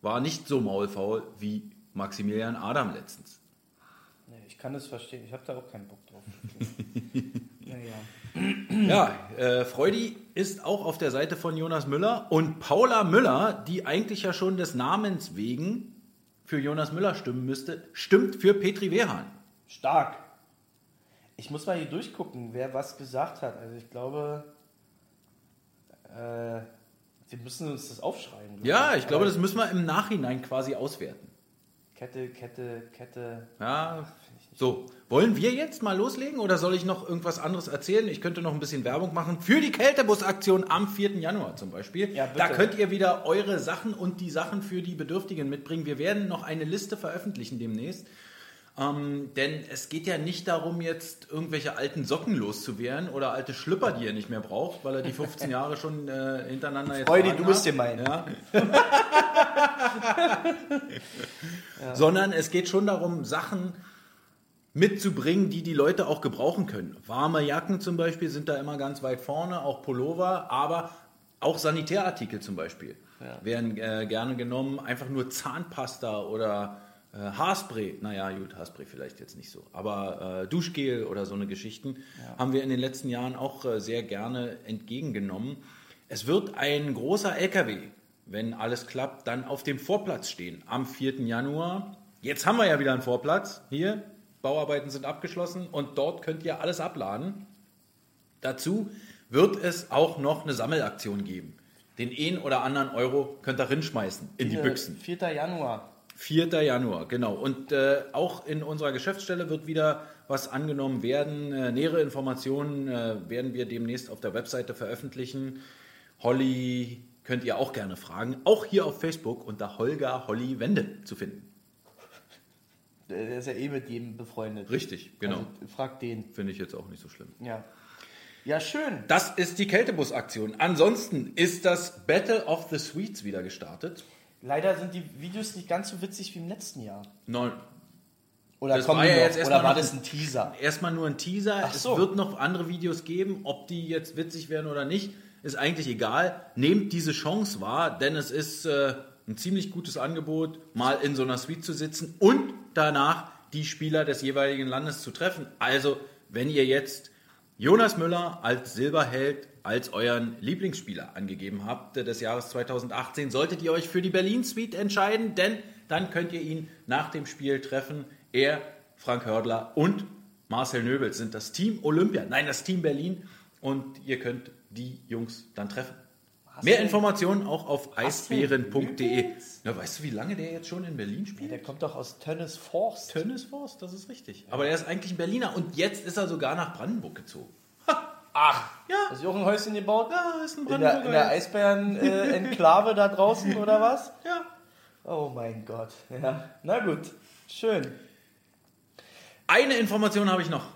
war nicht so maulfaul wie Maximilian Adam letztens. nee, ich kann das verstehen. Ich habe da auch keinen Bock drauf. naja. Ja, äh, Freudi ist auch auf der Seite von Jonas Müller und Paula Müller, die eigentlich ja schon des Namens wegen für Jonas Müller stimmen müsste, stimmt für Petri Wehan. Stark. Ich muss mal hier durchgucken, wer was gesagt hat. Also ich glaube, äh, wir müssen uns das aufschreiben. Ja, ich glaube, das müssen wir im Nachhinein quasi auswerten. Kette, Kette, Kette. Ja, so. Wollen wir jetzt mal loslegen oder soll ich noch irgendwas anderes erzählen? Ich könnte noch ein bisschen Werbung machen für die Kältebus-Aktion am 4. Januar zum Beispiel. Ja, da könnt ihr wieder eure Sachen und die Sachen für die Bedürftigen mitbringen. Wir werden noch eine Liste veröffentlichen demnächst. Ähm, denn es geht ja nicht darum, jetzt irgendwelche alten Socken loszuwerden oder alte Schlüpper, die ihr nicht mehr braucht, weil er die 15 Jahre schon äh, hintereinander jetzt Freudi, du bist hat. gemein. Ja. Sondern es geht schon darum, Sachen mitzubringen, die die Leute auch gebrauchen können. Warme Jacken zum Beispiel sind da immer ganz weit vorne, auch Pullover, aber auch Sanitärartikel zum Beispiel werden äh, gerne genommen. Einfach nur Zahnpasta oder äh, Haarspray. Naja, gut, Haarspray vielleicht jetzt nicht so. Aber äh, Duschgel oder so eine Geschichten haben wir in den letzten Jahren auch äh, sehr gerne entgegengenommen. Es wird ein großer LKW, wenn alles klappt, dann auf dem Vorplatz stehen am 4. Januar. Jetzt haben wir ja wieder einen Vorplatz. Hier, Bauarbeiten sind abgeschlossen und dort könnt ihr alles abladen. Dazu wird es auch noch eine Sammelaktion geben. Den einen oder anderen Euro könnt ihr rinschmeißen in die Büchsen. 4. Januar. 4. Januar, genau. Und äh, auch in unserer Geschäftsstelle wird wieder was angenommen werden. Äh, nähere Informationen äh, werden wir demnächst auf der Webseite veröffentlichen. Holly könnt ihr auch gerne fragen. Auch hier auf Facebook unter Holger Holly Wende zu finden. Der ist ja eh mit jedem befreundet. Richtig, genau. Also, frag den. Finde ich jetzt auch nicht so schlimm. Ja. Ja, schön. Das ist die Kältebus-Aktion. Ansonsten ist das Battle of the Sweets wieder gestartet. Leider sind die Videos nicht ganz so witzig wie im letzten Jahr. Neun, Oder Das war ja noch? jetzt erstmal Oder war noch das ein- ein Teaser? Erstmal nur ein Teaser. Ach so. Es wird noch andere Videos geben. Ob die jetzt witzig werden oder nicht, ist eigentlich egal. Nehmt diese Chance wahr, denn es ist äh, ein ziemlich gutes Angebot, mal in so einer Suite zu sitzen und danach die Spieler des jeweiligen Landes zu treffen. Also, wenn ihr jetzt Jonas Müller als Silberheld, als euren Lieblingsspieler angegeben habt äh, des Jahres 2018, solltet ihr euch für die Berlin Suite entscheiden, denn dann könnt ihr ihn nach dem Spiel treffen. Er, Frank Hördler und Marcel Nöbel sind das Team Olympia, nein, das Team Berlin und ihr könnt die Jungs dann treffen. Mehr Informationen auch auf eisbären.de. Ja, weißt du, wie lange der jetzt schon in Berlin spielt? Der kommt doch aus Tönnes Forst. Tönnes Forst, das ist richtig. Aber er ist eigentlich ein Berliner und jetzt ist er sogar nach Brandenburg gezogen. Ach, Ja. Hast du auch ein Häuschen gebaut? Ja, ist ein In der, der Eisbären-Enklave da draußen oder was? Ja. Oh mein Gott. Ja. Na gut, schön. Eine Information habe ich noch.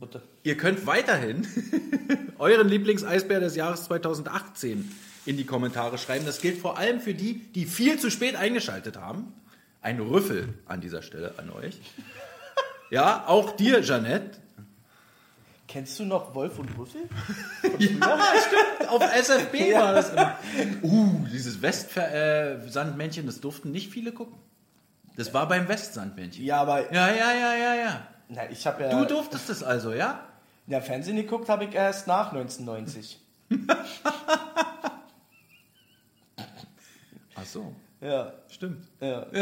Bitte. Ihr könnt weiterhin euren Lieblingseisbär des Jahres 2018 in die Kommentare schreiben. Das gilt vor allem für die, die viel zu spät eingeschaltet haben. Ein Rüffel an dieser Stelle an euch. Ja, auch dir, Jeanette. Kennst du noch Wolf und Rüffel? Ja, stimmt. Auf SFB war das immer. Uh, dieses Westsandmännchen, das durften nicht viele gucken. Das war beim Westsandmännchen. Ja, aber Ja, ja, ja, ja, ja. Na, ich habe ja. Du durftest es also, ja? Ja, Fernsehen geguckt habe ich erst nach 1990. Ach so, Ja, stimmt. ja.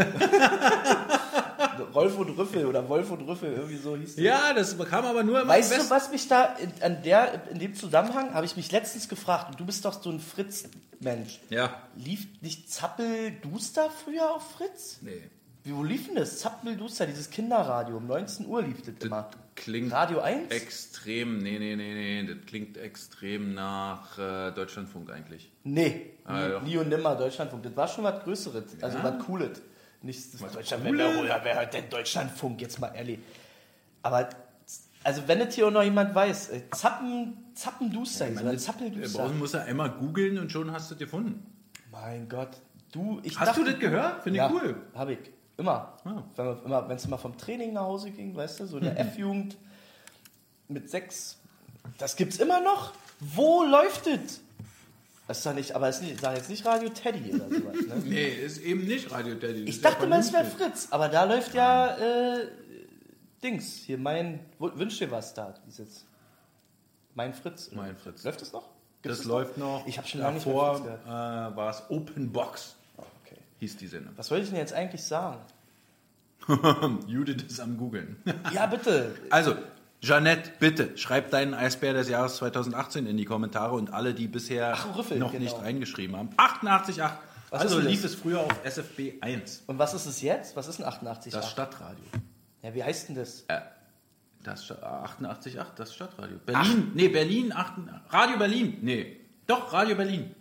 Rolf und Rüffel oder Wolf und Rüffel, irgendwie so hieß das. Ja, das kam aber nur immer Weißt im du, was mich da in, an der, in dem Zusammenhang habe ich mich letztens gefragt, und du bist doch so ein Fritz-Mensch. Ja. Lief nicht Zappel Duster früher auf Fritz? Nee. Wie, wo lief denn das? Zappel Duster, dieses Kinderradio. Um 19 Uhr lief das immer. Klingt Radio 1? extrem, nee, nee, nee, nee, das klingt extrem nach äh, Deutschlandfunk eigentlich. Nee, Ah, nie, und nimmer Deutschlandfunk. Das war schon was Größeres, also Ja. was Cooles. Nicht das Deutschland, wer, wer, wer hört denn Deutschlandfunk, jetzt mal ehrlich. Aber, also wenn es hier auch noch jemand weiß, äh, Zappen, Zappenduster, hieß, oder Zappelduster. Brauchen muss ja einmal googeln und schon hast du es gefunden. Mein Gott, du, ich Hast dachte, du das gehört? Finde ich ja, cool. Hab ich. Immer. Ah. Wenn wir- immer wenn es mal vom Training nach Hause ging, weißt du, so in der F-Jugend mit sechs. Das gibt's immer noch? Wo läuft es? Das ist doch nicht, aber es ist nicht, jetzt nicht Radio Teddy oder sowas. Ne? Nee, ist eben nicht Radio Teddy. Ich dachte mal, es wäre Fritz, aber da läuft ja äh, Dings. Hier mein Wünsch dir was da. Ist jetzt mein Fritz. Mein Fritz. Läuft das noch? Gibt's Das noch? läuft noch. Ich habe schon lange nicht mehr äh, war es Open Box. Hieß die Sendung. Was wollte ich denn jetzt eigentlich sagen? Judith ist am googeln. Ja, bitte. Also, Jeanette, bitte, schreib deinen Eisbär des Jahres 2018 in die Kommentare und alle, die bisher Ach, Rüffel, noch genau. nicht reingeschrieben haben. 88,8. Was Also lief es früher auf SFB 1, Und was ist es jetzt? Was ist ein 88? das Stadtradio. ja, wie heißt denn das? Äh, das Sta- 88,8, das Stadtradio. Berlin, nee, Berlin, 8, Radio Berlin, nee. Doch, Radio Berlin.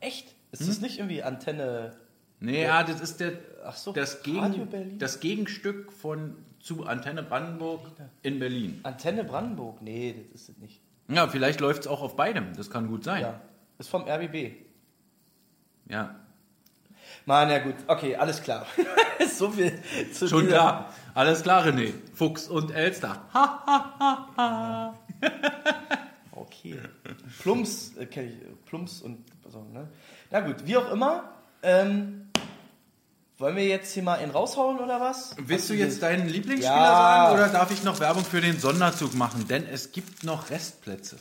Echt? Ist Hm? das nicht irgendwie Antenne? Nee, ja, das ist der, Ach so, das, Gegen, das Gegenstück von zu Antenne Brandenburg in Berlin. Antenne Brandenburg? Nee, das ist es nicht. Ja, vielleicht läuft es auch auf beidem, das kann gut sein. Ja. Ist vom RBB. ja. Mann, ja gut. Okay, alles klar. so viel zu Schon dieser- klar. Alles klar, René. Fuchs und Elster. Okay. Plumps äh, kenne ich. Plumps und so, ne? Na gut, wie auch immer. Ähm, wollen wir jetzt hier mal einen raushauen oder was? Willst du jetzt deinen Lieblingsspieler Ja. sagen oder darf ich noch Werbung für den Sonderzug machen? Denn es gibt noch Restplätze.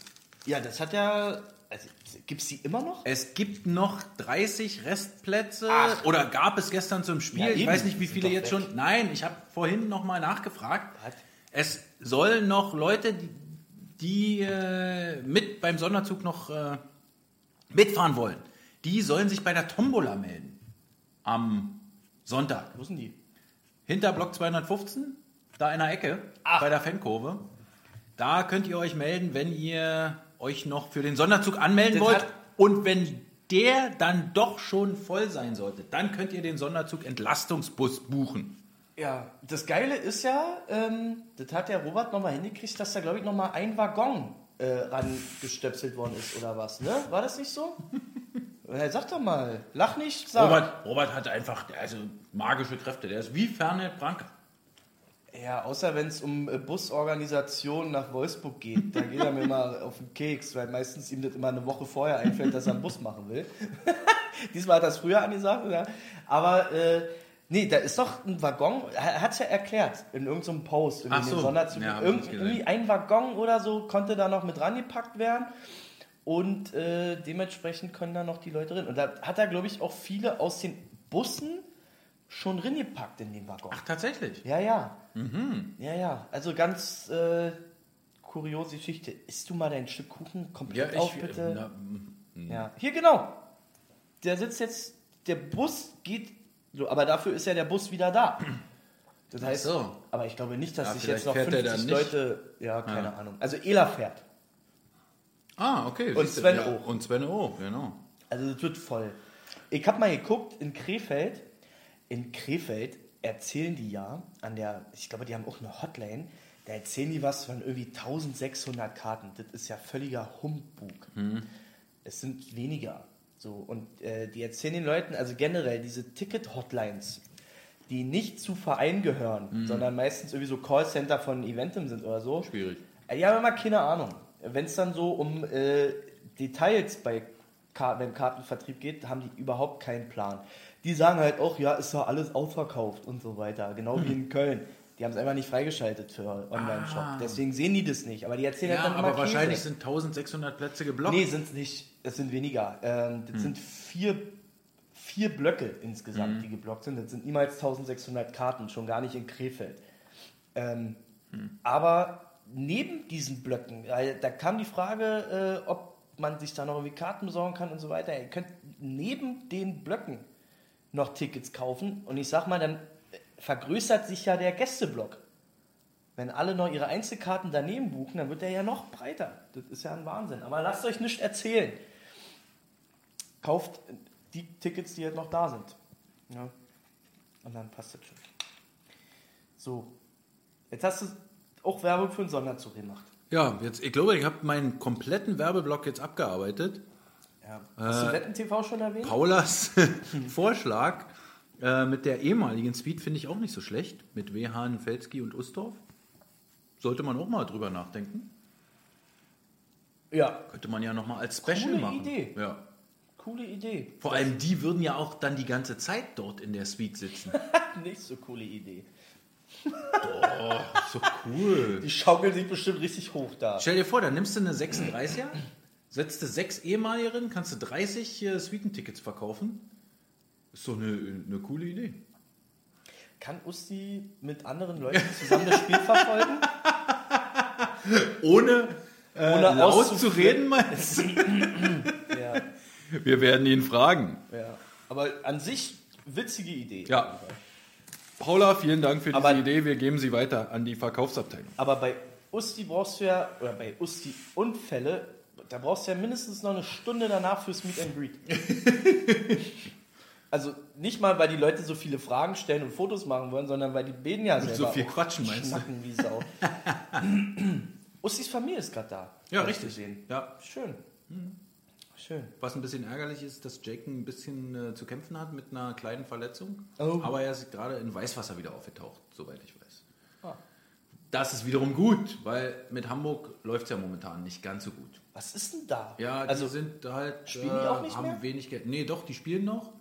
Ja, das hat ja. Also, Gibt es die immer noch? Es gibt noch 30 Restplätze Ach. oder gab es gestern zum Spiel. Ja, ich weiß nicht, wie viele jetzt weg. schon. Nein, ich habe vorhin noch mal nachgefragt. Was? Es sollen noch Leute, die, die äh, mit beim Sonderzug noch äh, mitfahren wollen, die sollen sich bei der Tombola melden. Am Sonntag. Wo sind die? Hinter Block 215, da in der Ecke, Ach. bei der Fankurve. Da könnt ihr euch melden, wenn ihr euch noch für den Sonderzug anmelden Das wollt. Und wenn der dann doch schon voll sein sollte, dann könnt ihr den Sonderzug Entlastungsbus buchen. Ja, das Geile ist ja, ähm, das hat der Robert nochmal hingekriegt, dass da, glaube ich, nochmal ein Waggon äh, rangestöpselt worden ist oder was, ne? War das nicht so? Sag doch mal, lach nicht, sag. Robert, Robert hat einfach also magische Kräfte. Der ist wie Ferne Branca. Ja, außer wenn es um äh, Busorganisation nach Wolfsburg geht. Da geht er mir mal auf den Keks, weil meistens ihm das immer eine Woche vorher einfällt, dass er einen Bus machen will. Diesmal hat er es früher angesagt, oder? Aber äh, nee, da ist doch ein Waggon, er hat es ja erklärt in irgendeinem Post, in Ach den so. Sonderzug. Ja, irgendwie ein Waggon oder so konnte da noch mit rangepackt werden. Und äh, dementsprechend können da noch die Leute drin. Und da hat er, glaube ich, auch viele aus den Bussen schon reingepackt in den Waggon. Ach, tatsächlich. Ja, ja. Mhm. Ja, ja. Also ganz äh, kuriose Geschichte. Isst du mal dein Stück Kuchen Ja, komplett ich, auf, bitte? na, mm, ja. Hier, genau. Der sitzt jetzt, der Bus geht, aber dafür ist ja der Bus wieder da. Das heißt, so. aber ich glaube nicht, dass Ja, sich jetzt noch fährt der 50 dann nicht. Leute, ja, keine Ja. Ahnung. Also Ela fährt. Ah, okay. Und Sven ja. auch. Und Sven auch, genau. Also es wird voll. Ich habe mal geguckt, in Krefeld, in Krefeld erzählen die ja an der, ich glaube, die haben auch eine Hotline, da erzählen die was von irgendwie 1600 Karten. Das ist ja völliger Humbug. Es sind weniger. So, und äh, die erzählen den Leuten, also generell diese Ticket-Hotlines, die nicht zu Vereinen gehören, sondern meistens irgendwie so Callcenter von Eventim sind oder so. Schwierig. Ja, aber mal keine Ahnung. Wenn es dann so um äh, Details bei Ka beim Kartenvertrieb geht, haben die überhaupt keinen Plan. Die sagen halt auch, ja, ist ja alles ausverkauft und so weiter. Genau wie in Köln. Die haben es einfach nicht freigeschaltet für Online-Shop. Deswegen sehen die das nicht. Aber die erzählen Ja, halt dann aber wahrscheinlich Käse. sind 1600 Plätze geblockt. Nee, sind es nicht. Es sind weniger. Ähm, das sind vier, vier Blöcke insgesamt, die geblockt sind. Das sind niemals 1600 Karten, schon gar nicht in Krefeld. Ähm, Aber neben diesen Blöcken, da kam die Frage, äh, ob man sich da noch irgendwie Karten besorgen kann und so weiter. Ihr könnt neben den Blöcken noch Tickets kaufen und ich sag mal, dann vergrößert sich ja der Gästeblock. Wenn alle noch ihre Einzelkarten daneben buchen, dann wird der ja noch breiter. Das ist ja ein Wahnsinn. Aber lasst euch nicht erzählen. Kauft die Tickets, die jetzt noch da sind. Ja. Und dann passt das schon. So. Jetzt hast du auch Werbung für einen Sonderzug gemacht. Ja, jetzt, ich glaube, ich habe meinen kompletten Werbeblock jetzt abgearbeitet. Ja. Hast du Wetten TV schon erwähnt? Paulas Vorschlag äh, mit der ehemaligen Speed finde ich auch nicht so schlecht. Mit Wehan, Felski und Ustorf. Sollte man auch mal drüber nachdenken. Ja. Könnte man ja nochmal als Special Coole machen. Idee. Ja. Coole Idee. Vor allem die würden ja auch dann die ganze Zeit dort in der Suite sitzen. Nicht so coole Idee. So cool. Die schaukeln sich bestimmt richtig hoch da. Stell dir vor, dann nimmst du eine 36er, setzt du sechs ehemaligeren, kannst du 30 äh, Suiten-Tickets verkaufen. Ist doch eine, eine coole Idee. Kann Usti mit anderen Leuten zusammen das Spiel verfolgen? Ohne, äh, Ohne laut zu reden, meinst du? Ja. Wir werden ihn fragen. ja. Aber an sich witzige Idee. Ja. Paula, vielen Dank für diese Aber- Idee. Wir geben sie weiter an die Verkaufsabteilung. Aber bei Usti brauchst du ja, oder bei Usti Unfälle, da brauchst du ja mindestens noch eine Stunde danach fürs Meet and Greet. also nicht mal, weil die Leute so viele Fragen stellen und Fotos machen wollen, sondern weil die beten ja selber so viel quatschen, meinst du? schnacken wie Sau. Ustis Familie ist gerade da. Ja, richtig. Gesehen. Ja. Schön. Schön. Was ein bisschen ärgerlich ist, dass Jake ein bisschen äh, zu kämpfen hat mit einer kleinen Verletzung. Oh. Aber er ist gerade in Weißwasser wieder aufgetaucht, soweit ich weiß. Ah. Das ist wiederum gut, weil mit Hamburg läuft es ja momentan nicht ganz so gut. Was ist denn da? Ja, also die sind halt. spielen die auch nicht haben mehr? wenig Geld. Nee, doch, die spielen noch,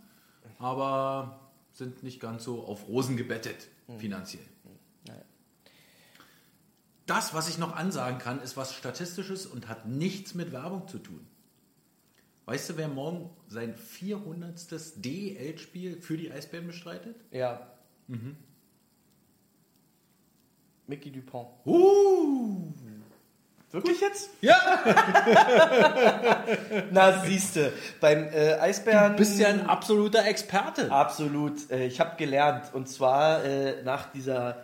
aber sind nicht ganz so auf Rosen gebettet, Hm. finanziell. Das, was ich noch ansagen kann, ist was Statistisches und hat nichts mit Werbung zu tun. Weißt du, wer morgen sein 400. DL-Spiel für die Eisbären bestreitet? ja. Mhm. Mickey Dupont. Uh! Wirklich jetzt? Ja! Na, siehste, beim äh, Eisbären. Du bist ja ein absoluter Experte. Absolut. Äh, ich habe gelernt. Und zwar äh, nach dieser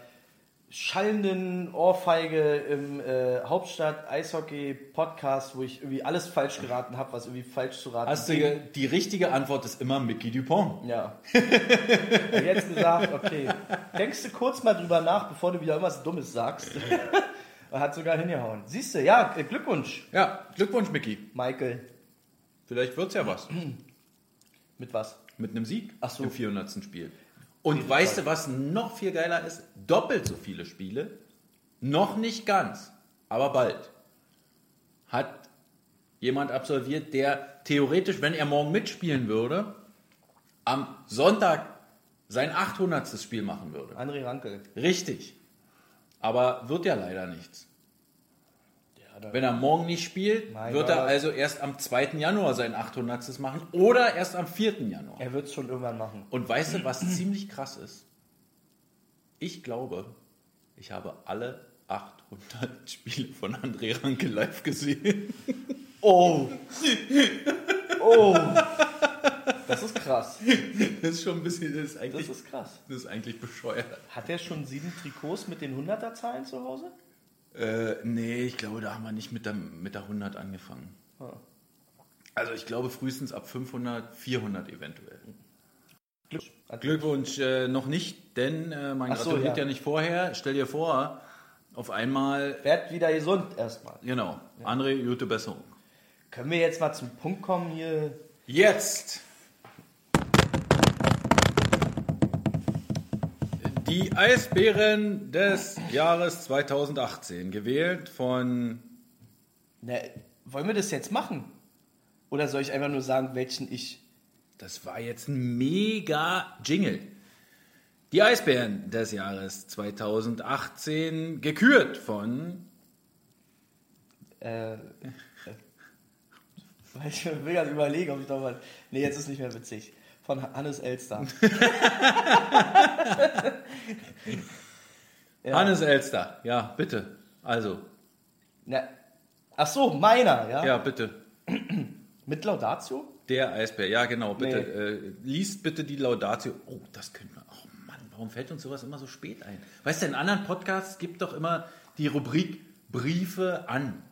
schallenden Ohrfeige im äh, Hauptstadt-Eishockey-Podcast, wo ich irgendwie alles falsch geraten habe, was irgendwie falsch zu raten Hast du ge- die richtige Antwort ist immer Mickey Dupont. Ja. Jetzt gesagt, okay, denkst du kurz mal drüber nach, bevor du wieder irgendwas Dummes sagst. Und hat sogar hingehauen. Siehst du, ja, äh, Glückwunsch, Ja, Glückwunsch, Mickey. Michael. Vielleicht wird's ja was. Mit was? Mit einem Sieg Ach so. im 400. Spiel. Und weißt du, was noch viel geiler ist? Doppelt so viele Spiele. Noch nicht ganz, aber bald. Hat jemand absolviert, der theoretisch, wenn er morgen mitspielen würde, am Sonntag sein 800. Spiel machen würde. André Rankel. Richtig. Aber wird ja leider nichts. Wenn er morgen nicht spielt, Mein wird er Gott. also erst am 2. Januar sein 800. machen oder erst am 4. Januar. Er wird es schon irgendwann machen. Und weißt du, was ziemlich krass ist? Ich glaube, ich habe alle 800 Spiele von André Ranke live gesehen. Oh! Oh! Das ist krass. Das ist schon ein bisschen, das ist Das eigentlich, ist krass. das ist eigentlich bescheuert. Hat er schon sieben Trikots mit den 100er-Zahlen zu Hause? Äh, nee, ich glaube, da haben wir nicht mit der, mit der 100 angefangen. Ah. Also ich glaube frühestens ab 500, 400 eventuell. Glück. Glückwunsch äh, noch nicht, denn äh, man so, gratuliert ja. ja nicht vorher. Stell dir vor, auf einmal, Werd wieder gesund erstmal. genau, André, gute Besserung. Können wir jetzt mal zum Punkt kommen hier? Jetzt die Eisbären des Jahres 2018, gewählt von Na, wollen wir das jetzt machen? Oder soll ich einfach nur sagen, welchen ich. Das war jetzt ein mega Jingle. Die Eisbären des Jahres 2018, gekürt von. Äh, äh, ich will gerade überlegen, ob ich doch mal. Nee, jetzt ist nicht mehr witzig. Von Hannes Elster. Ja. Hannes Elster, ja, bitte. Also, Na, ach so, meiner, ja? ja, bitte. Mit Laudatio? Der Eisbär, ja, genau, bitte. Nee. Äh, liest bitte die Laudatio. Oh, das können wir. Oh Mann, warum fällt uns sowas immer so spät ein? Weißt du, in anderen Podcasts gibt doch immer die Rubrik Briefe an.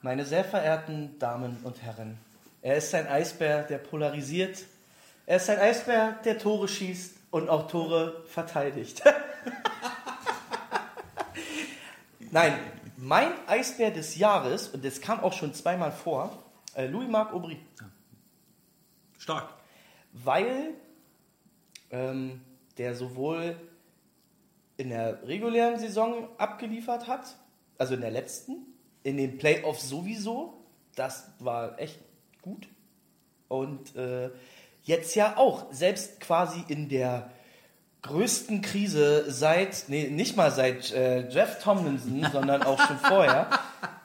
Meine sehr verehrten Damen und Herren, er ist ein Eisbär, der polarisiert. Er ist ein Eisbär, der Tore schießt und auch Tore verteidigt. Nein, mein Eisbär des Jahres, und das kam auch schon zweimal vor, äh, Louis-Marc Aubry. Stark. weil ähm, der sowohl in der regulären Saison abgeliefert hat, also in der letzten, in den Playoffs sowieso, das war echt gut. Und äh, jetzt ja auch, selbst quasi in der größten Krise seit, nee, nicht mal seit äh, Jeff Tomlinson, sondern auch schon vorher.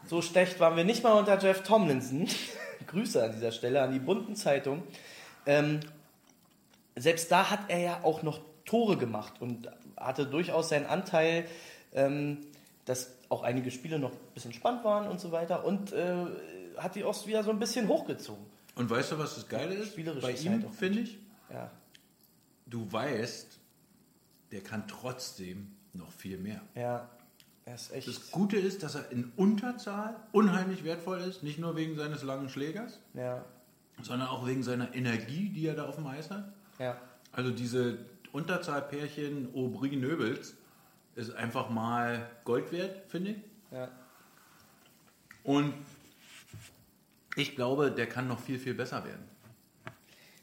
So schlecht waren wir nicht mal unter Jeff Tomlinson. Grüße an dieser Stelle an die bunten Zeitung. Ähm, selbst da hat er ja auch noch Tore gemacht und hatte durchaus seinen Anteil, ähm, dass auch einige Spiele noch ein bisschen spannend waren und so weiter und äh, hat die Ost wieder so ein bisschen hochgezogen. Und weißt du, was das Geile ist? Spielerisch Bei ist ihm, halt finde ich, Ja, du weißt, der kann trotzdem noch viel mehr. ja, er ist echt. Das Gute ist, dass er in Unterzahl unheimlich wertvoll ist, nicht nur wegen seines langen Schlägers, Ja, sondern auch wegen seiner Energie, die er da auf dem Eis hat. ja, Also diese Unterzahlpärchen Aubry-Nöbels ist einfach mal Gold wert, finde ich. ja. Und ich glaube, der kann noch viel, viel besser werden.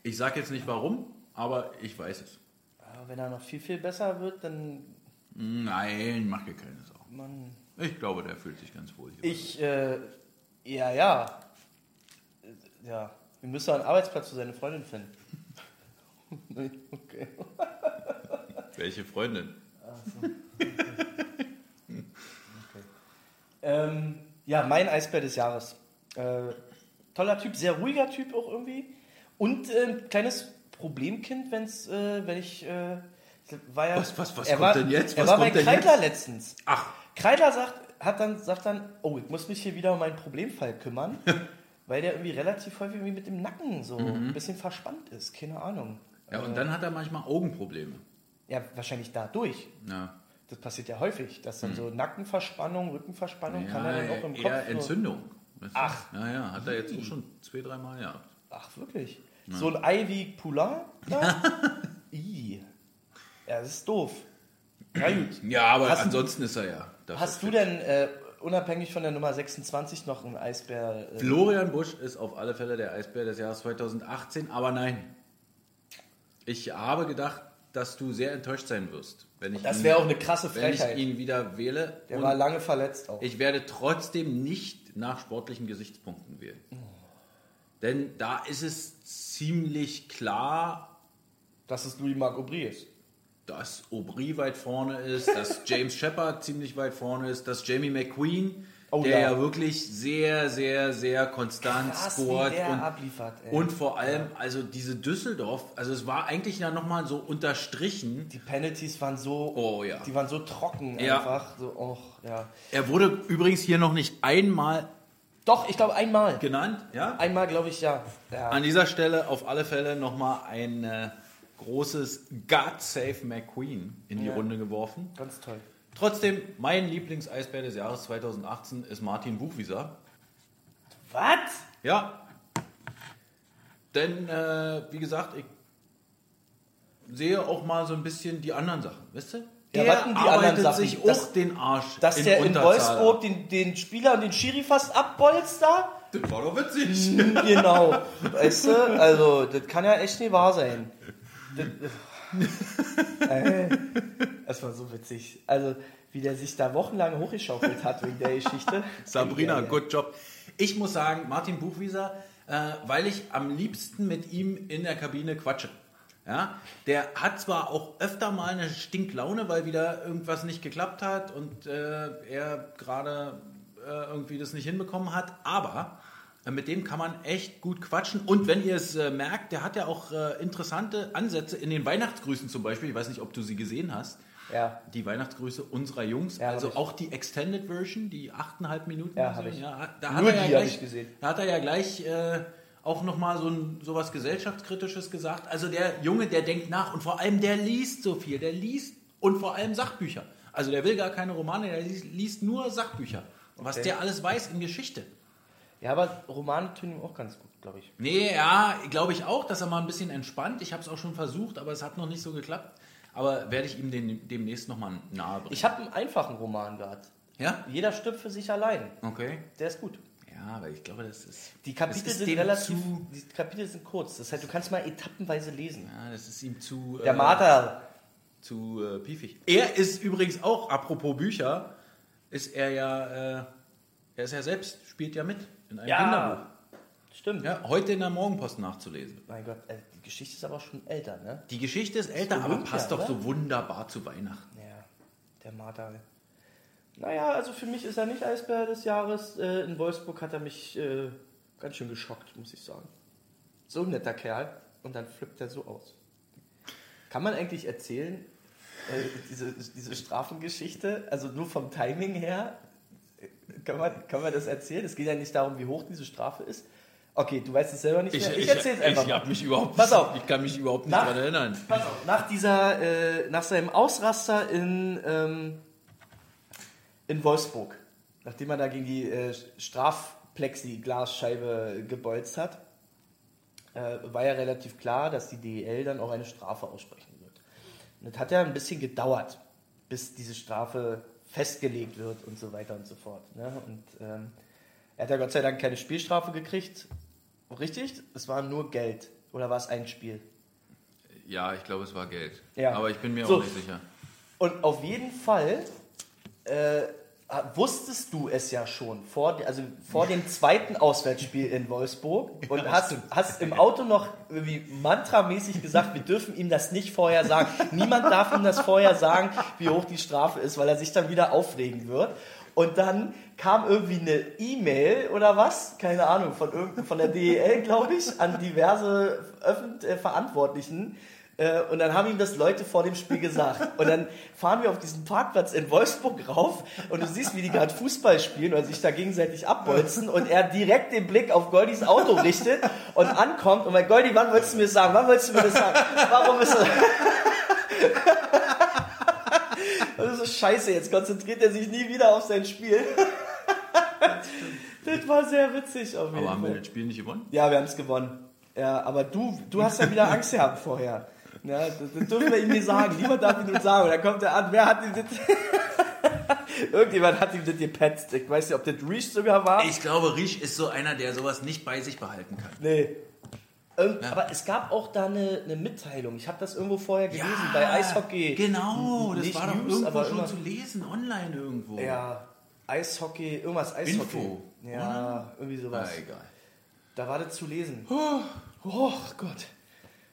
Ich sage jetzt nicht warum, aber ich weiß es. Aber wenn er noch viel, viel besser wird, dann. Nein, mach dir keine Sorgen. Man, Ich glaube, der fühlt sich ganz wohl hier. ich, äh, ja, ja. Äh, Ja, wir müssen einen Arbeitsplatz für seine Freundin finden. okay. Welche Freundin? Ähm, ja, mein Eisbär des Jahres. Äh, toller Typ, sehr ruhiger Typ auch irgendwie. Und äh, kleines Problemkind, wenn's, äh, wenn ich. Äh, war ja, Was- was- was er kommt war, denn jetzt? Er Was war bei Kreidler jetzt? letztens. Ach, Kreidler sagt, hat dann, sagt dann, oh, ich muss mich hier wieder um meinen Problemfall kümmern, weil der irgendwie relativ häufig irgendwie mit dem Nacken so Mhm. ein bisschen verspannt ist. Keine Ahnung. ja, und dann hat er manchmal Augenprobleme. Ja, wahrscheinlich dadurch. Ja, Das passiert ja häufig, dass dann so Nackenverspannung, Rückenverspannung kann Mhm. ja er dann auch im Kopf. so- Entzündung. du? Ach. Ja, ja, hat er jetzt auch schon zwei, dreimal gehabt. Ach, wirklich? So ein Ivy Poulain? Da? I. Ja, das ist doof. Ja, gut. Ja, aber Hast du- ansonsten ist er ja. Hast du denn äh, unabhängig von der Nummer 26 noch einen Eisbär? Äh, Florian Busch ist auf alle Fälle der Eisbär des Jahres 2018, aber nein. Ich habe gedacht, dass du sehr enttäuscht sein wirst, wenn ich, das ihn, wäre auch eine krasse wenn ich Frechheit. ihn wieder wähle. Der war lange verletzt auch. ich werde trotzdem nicht nach sportlichen Gesichtspunkten wählen. Denn da ist es ziemlich klar, dass es Louis Marc Aubry ist. dass Aubry weit vorne ist, dass James Shepard ziemlich weit vorne ist, dass Jamie McQueen, Oh der ja. ja. wirklich sehr, sehr, sehr konstant Krass, der und, abliefert, und vor allem, also diese Düsseldorf, also es war eigentlich ja nochmal so unterstrichen. Die Penalties waren so, Oh ja. die waren so trocken Ja. einfach. So, och, ja. Er wurde übrigens hier noch nicht einmal Doch, ich glaube einmal. genannt, ja? Einmal glaube ich ja. ja. An dieser Stelle auf alle Fälle nochmal ein äh, großes God Save McQueen in die Ja. Runde geworfen. Ganz toll. Trotzdem, mein Lieblingseisbär des Jahres 2018 ist Martin Buchwieser. Was? Ja. Denn, äh, wie gesagt, ich sehe auch mal so ein bisschen die anderen Sachen, du? Ja, Der denn die anderen arbeitet Sachen? sich Dass- auch den Arsch Dass in der in Unterzahl Wolfsburg den, den Spieler und den Schiri fast abbolzt da? Das war doch witzig. genau. Weißt du, also, das kann ja echt nicht wahr sein. Das, äh, das war so witzig. Also, wie der sich da wochenlang hochgeschaukelt hat wegen der Geschichte. Sabrina, Ja, good job. Ich muss sagen, Martin Buchwieser, äh, weil ich am liebsten mit ihm in der Kabine quatsche. Ja, der hat zwar auch öfter mal eine Stinklaune, weil wieder irgendwas nicht geklappt hat und äh, er gerade äh, irgendwie das nicht hinbekommen hat, aber Mit dem kann man echt gut quatschen. Und wenn ihr es äh, merkt, der hat ja auch äh, interessante Ansätze in den Weihnachtsgrüßen zum Beispiel. Ich weiß nicht, ob du sie gesehen hast. Ja. Die Weihnachtsgrüße unserer Jungs. Ja, also auch die Extended Version, die 8,5 Minuten. Ja, Version. hab ich. Ja, da Nur hat er die ja hab gleich, ich gesehen. Da hat er ja gleich äh, auch nochmal so ein, sowas gesellschaftskritisches gesagt. Also der Junge, der denkt nach und vor allem der liest so viel. Der liest und vor allem Sachbücher. Also der will gar keine Romane, der liest, liest nur Sachbücher. Was Okay. der alles weiß in Geschichte. Ja, aber Romane tun ihm auch ganz gut, glaube ich. Nee, ja, glaube ich auch, dass er mal ein bisschen entspannt. Ich habe es auch schon versucht, aber es hat noch nicht so geklappt. Aber werde ich ihm den, demnächst nochmal nahe bringen. Ich habe einen einfachen Roman gehabt. ja? Jeder stirbt für sich allein. Okay. Der ist gut. Ja, aber ich glaube, das ist. Die Kapitel ist sind relativ. Zu, Die Kapitel sind kurz. Das heißt, du kannst mal etappenweise lesen. ja, das ist ihm zu. Der äh, Marter. Zu äh, piefig. Er ist übrigens auch, apropos Bücher, ist er ja. Äh, er ist ja selbst, spielt ja mit in einem Ja. Kinderbuch. Stimmt. Ja, heute in der Morgenpost nachzulesen. Mein Gott, äh, die Geschichte ist aber schon älter, ne? Die Geschichte ist älter, aber Olympia, passt doch oder? so wunderbar zu Weihnachten. Ja, der Marter. Naja, also für mich ist er nicht Eisbär des Jahres. Äh, in Wolfsburg hat er mich äh, ganz schön geschockt, muss ich sagen. So ein netter Kerl. Und dann flippt er so aus. Kann man eigentlich erzählen, äh, diese, diese Strafengeschichte, also nur vom Timing her, kann man, kann man das erzählen? Es geht ja nicht darum, wie hoch diese Strafe ist. Okay, du weißt es selber nicht mehr. Ich, erzähl's einfach Ich mal. habe mich überhaupt Pass auf. Ich kann mich überhaupt nicht Nach- daran erinnern. Pass auf, nach dieser, äh, nach seinem Ausraster in, ähm, in Wolfsburg, nachdem er da gegen die äh, Strafplexiglasscheibe gebolzt hat, äh, war ja relativ klar, dass die DEL dann auch eine Strafe aussprechen wird. Und das hat ja ein bisschen gedauert, bis diese Strafe festgelegt wird und so weiter und so fort. Ne? Und ähm, er hat ja Gott sei Dank keine Spielstrafe gekriegt. Richtig? Es war nur Geld. Oder war es ein Spiel? Ja, ich glaube, es war Geld. Ja. Aber ich bin mir So. auch nicht sicher. Und auf jeden Fall äh, wusstest du es ja schon vor, also vor dem zweiten Auswärtsspiel in Wolfsburg und hast, hast im Auto noch irgendwie mantramäßig gesagt, wir dürfen ihm das nicht vorher sagen. Niemand darf ihm das vorher sagen, wie hoch die Strafe ist, weil er sich dann wieder aufregen wird. Und dann kam irgendwie eine E-Mail oder was, keine Ahnung, von, von der DEL, glaube ich, an diverse Öffent äh, Verantwortlichen. Äh, und dann haben ihm das Leute vor dem Spiel gesagt. Und dann fahren wir auf diesen Parkplatz in Wolfsburg rauf und du siehst, wie die gerade Fußball spielen und sich da gegenseitig abbolzen und er direkt den Blick auf Goldis Auto richtet und ankommt und mein Goldi, wann wolltest du mir das sagen? Wann wolltest du mir das sagen? Warum ist das? Das ist scheiße, jetzt konzentriert er sich nie wieder auf sein Spiel. Das war sehr witzig auf jeden Aber haben wir Fall. das Spiel nicht gewonnen? Ja, wir haben es gewonnen. Ja, aber du, du hast ja wieder Angst gehabt vorher. Ja, das, das dürfen wir ihm nicht sagen. Niemand darf ihm das sagen. Und dann kommt er an, wer hat ihm das... Irgendjemand hat ihm das gepetzt. Ich weiß nicht, ob das Reach sogar war. Ich glaube, Riesch ist so einer, der sowas nicht bei sich behalten kann. Nee. Ähm, Aber es gab auch da eine, eine Mitteilung. Ich habe das irgendwo vorher gelesen, bei Eishockey. Genau, das Nicht war doch News, irgendwo aber schon immer- zu lesen, online irgendwo. Ja, Eishockey, irgendwas Eishockey. Info, Ja, irgendwie sowas. Na, egal. Da war das zu lesen. Oh, oh Gott.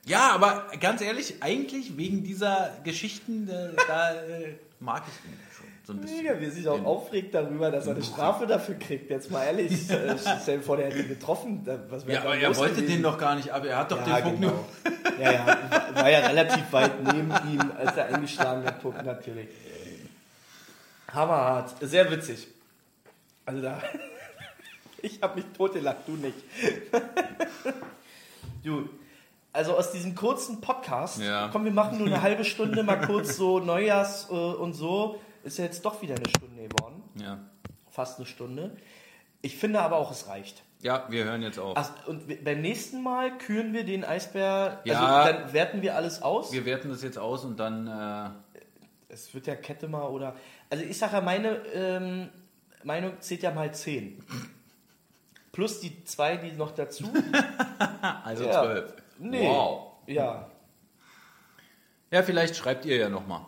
Ja, aber ganz ehrlich, eigentlich wegen dieser Geschichten, äh, da äh, mag ich ihn schon so ein bisschen. Mega, wie er sich auch aufregt darüber, dass er eine Strafe dafür kriegt. Jetzt mal ehrlich, äh, stell dir vor, der hätte ihn getroffen. Was Ja, aber er wollte gewesen? den doch gar nicht ab. Er hat doch ja, den Puck genau. nur. Ja, ja, war ja relativ weit neben ihm, als er eingeschlagen hat, Puck natürlich. Hammerhart, sehr witzig. Also da, ich habe mich totgelacht, du nicht. Du, also aus diesem kurzen Podcast, Ja. komm, wir machen nur eine halbe Stunde mal kurz so Neujahrs äh, und so, ist ja jetzt doch wieder eine Stunde geworden, Ja. fast eine Stunde. Ich finde aber auch, es reicht. ja, wir hören jetzt auf. Ach, und wir- beim nächsten Mal küren wir den Eisbär, Ja. also dann werten wir alles aus. Wir werten das jetzt aus und dann. Äh, Es wird ja Kette mal oder. Also ich sage ja, meine ähm, Meinung zählt ja mal 10. Plus die zwei, die noch dazu. also Ja. zwölf. Nee. Wow. Ja. Ja, vielleicht schreibt ihr ja nochmal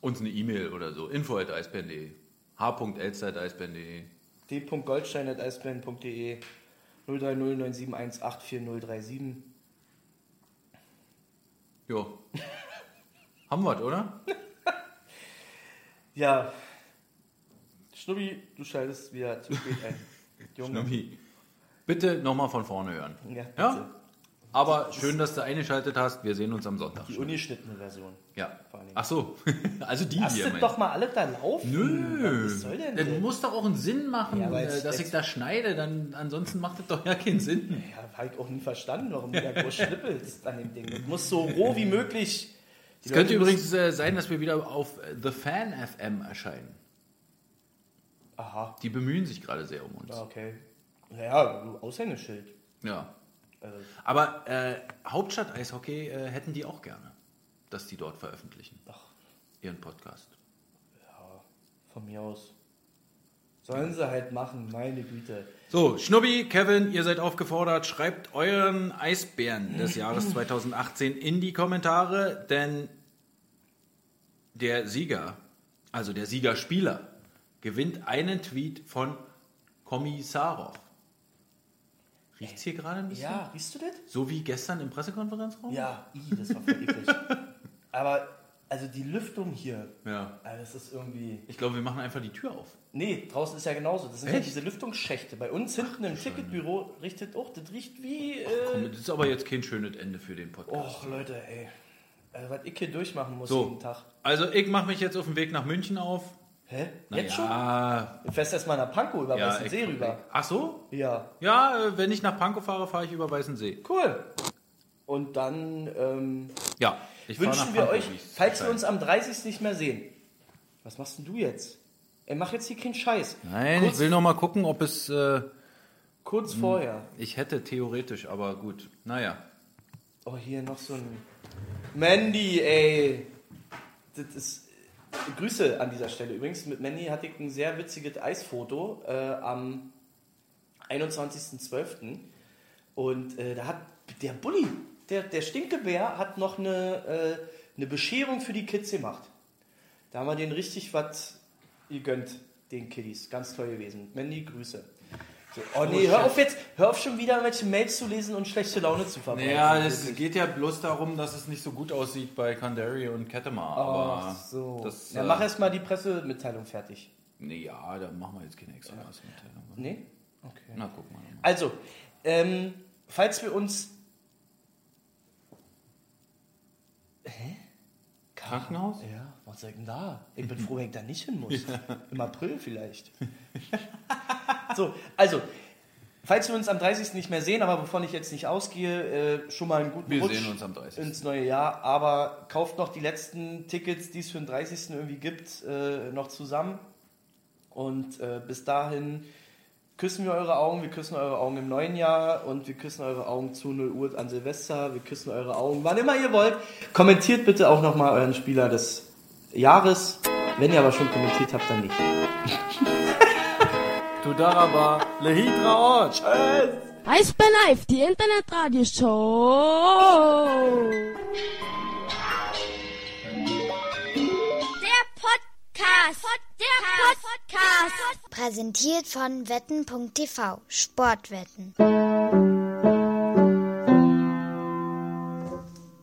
uns eine E-Mail oder so. info at eisbären.de h.elster.eisbären.de d.goldstein.eisbären.de 03097184037. Jo. Haben wir oder? Ja. Schnubbi, du schaltest wieder zu spät ein. Junge. Schnubbi. Bitte nochmal von vorne hören. Ja, bitte. ja? Aber schön, dass du eingeschaltet hast. Wir sehen uns am Sonntag. Die ungeschnittene Version. Ja. Ach so. also die Lass hier. das mein- doch mal alle da laufen. Nö. Was soll denn Das das? muss doch auch einen Sinn machen, Ja, jetzt- dass ich da schneide. Dann, ansonsten macht das doch ja keinen Sinn. Ja, habe ich auch nie verstanden, warum du da groß schnippelst an dem Ding. Das muss so roh wie möglich. Es könnte übrigens äh, sein, dass wir wieder auf äh, The Fan FM erscheinen. Aha, Die bemühen sich gerade sehr um uns. ja, okay. Naja, du Aushängeschild. Ja. Also, Aber äh, Hauptstadt Eishockey äh, hätten die auch gerne, dass die dort veröffentlichen. Ach. Ihren Podcast. von mir aus. Sollen sie halt machen, meine Güte. So, Schnubbi, Kevin, ihr seid aufgefordert, schreibt euren Eisbären des Jahres 2018 in die Kommentare, denn der Sieger, also der Siegerspieler, gewinnt einen Tweet von Kommissarov. Riecht's hier gerade ein bisschen? Ja, riechst du das? So wie gestern im Pressekonferenzraum? Ja, i, das war voll eklig. Aber, also die Lüftung hier, Ja. also das ist irgendwie... Ich glaube, wir machen einfach die Tür auf. Nee, draußen ist ja genauso. Das sind ja Echt? diese Lüftungsschächte. Bei uns hinten im Ticketbüro richtet auch, das riecht wie... Komm, Äh, das ist aber jetzt kein schönes Ende für den Podcast. Och, Leute, ey. Also, was ich hier durchmachen muss so, jeden Tag. also ich mache mich jetzt auf den Weg nach München auf. Hä? Na Jetzt schon? ja, Du fährst erstmal nach Pankow über Ja, Weißen ich- See rüber. Ach so? Ja, Ja, äh, wenn ich nach Pankow fahre, fahre ich über Weißen See. cool. Und dann ähm, Ja, wünschen nach wir Pankow, euch, falls wir uns am 30. nicht mehr sehen. Was machst denn du jetzt? Ey, mach jetzt hier keinen Scheiß. Nein, kurz, ich will noch mal gucken, ob es... Äh, kurz vorher. ich hätte theoretisch, aber gut. Naja. Oh, hier noch so ein. Mandy, ey. Das ist. Grüße an dieser Stelle übrigens. Mit Mandy hatte ich ein sehr witziges Eisfoto äh, am 21.12. Und äh, da hat der Bulli, der, der Stinkebär, hat noch eine, äh, eine Bescherung für die Kids gemacht. Da haben wir denen richtig was gegönnt, den Kiddies. Ganz toll gewesen. Mandy, Grüße. So, oh nee, hör auf jetzt, hör auf schon wieder welche Mails zu lesen und schlechte Laune zu verbreiten. Naja, es geht ja bloß darum, dass es nicht so gut aussieht bei Kandari und Kettemar. Aber Ach so. das, ja, äh, mach erst mal die Pressemitteilung fertig. Nee, ja, da machen wir jetzt keine extra Pressemitteilung. Nee? Okay. Na, guck mal. Also, ähm, falls wir uns. Krankenhaus? Ja, was soll ich denn da? Ich bin froh, wenn ich da nicht hin muss. Im April vielleicht. so, also, falls wir uns am 30. nicht mehr sehen, aber wovon ich jetzt nicht ausgehe, äh, schon mal einen guten Wir Rutsch sehen uns am 30. ins neue Jahr. Aber kauft noch die letzten Tickets, die es für den 30. irgendwie gibt, äh, noch zusammen. Und äh, bis dahin küssen wir eure Augen, wir küssen eure Augen im neuen Jahr und wir küssen eure Augen zu 0 Uhr an Silvester, wir küssen eure Augen, wann immer ihr wollt. Kommentiert bitte auch nochmal euren Spieler des Jahres. Wenn ihr aber schon kommentiert habt, dann nicht. Tudaraba, Lehidra Orch. Eisbär Live, die Internetradioshow. Der Podcast. Der Podcast. Präsentiert von wetten.tv Sportwetten.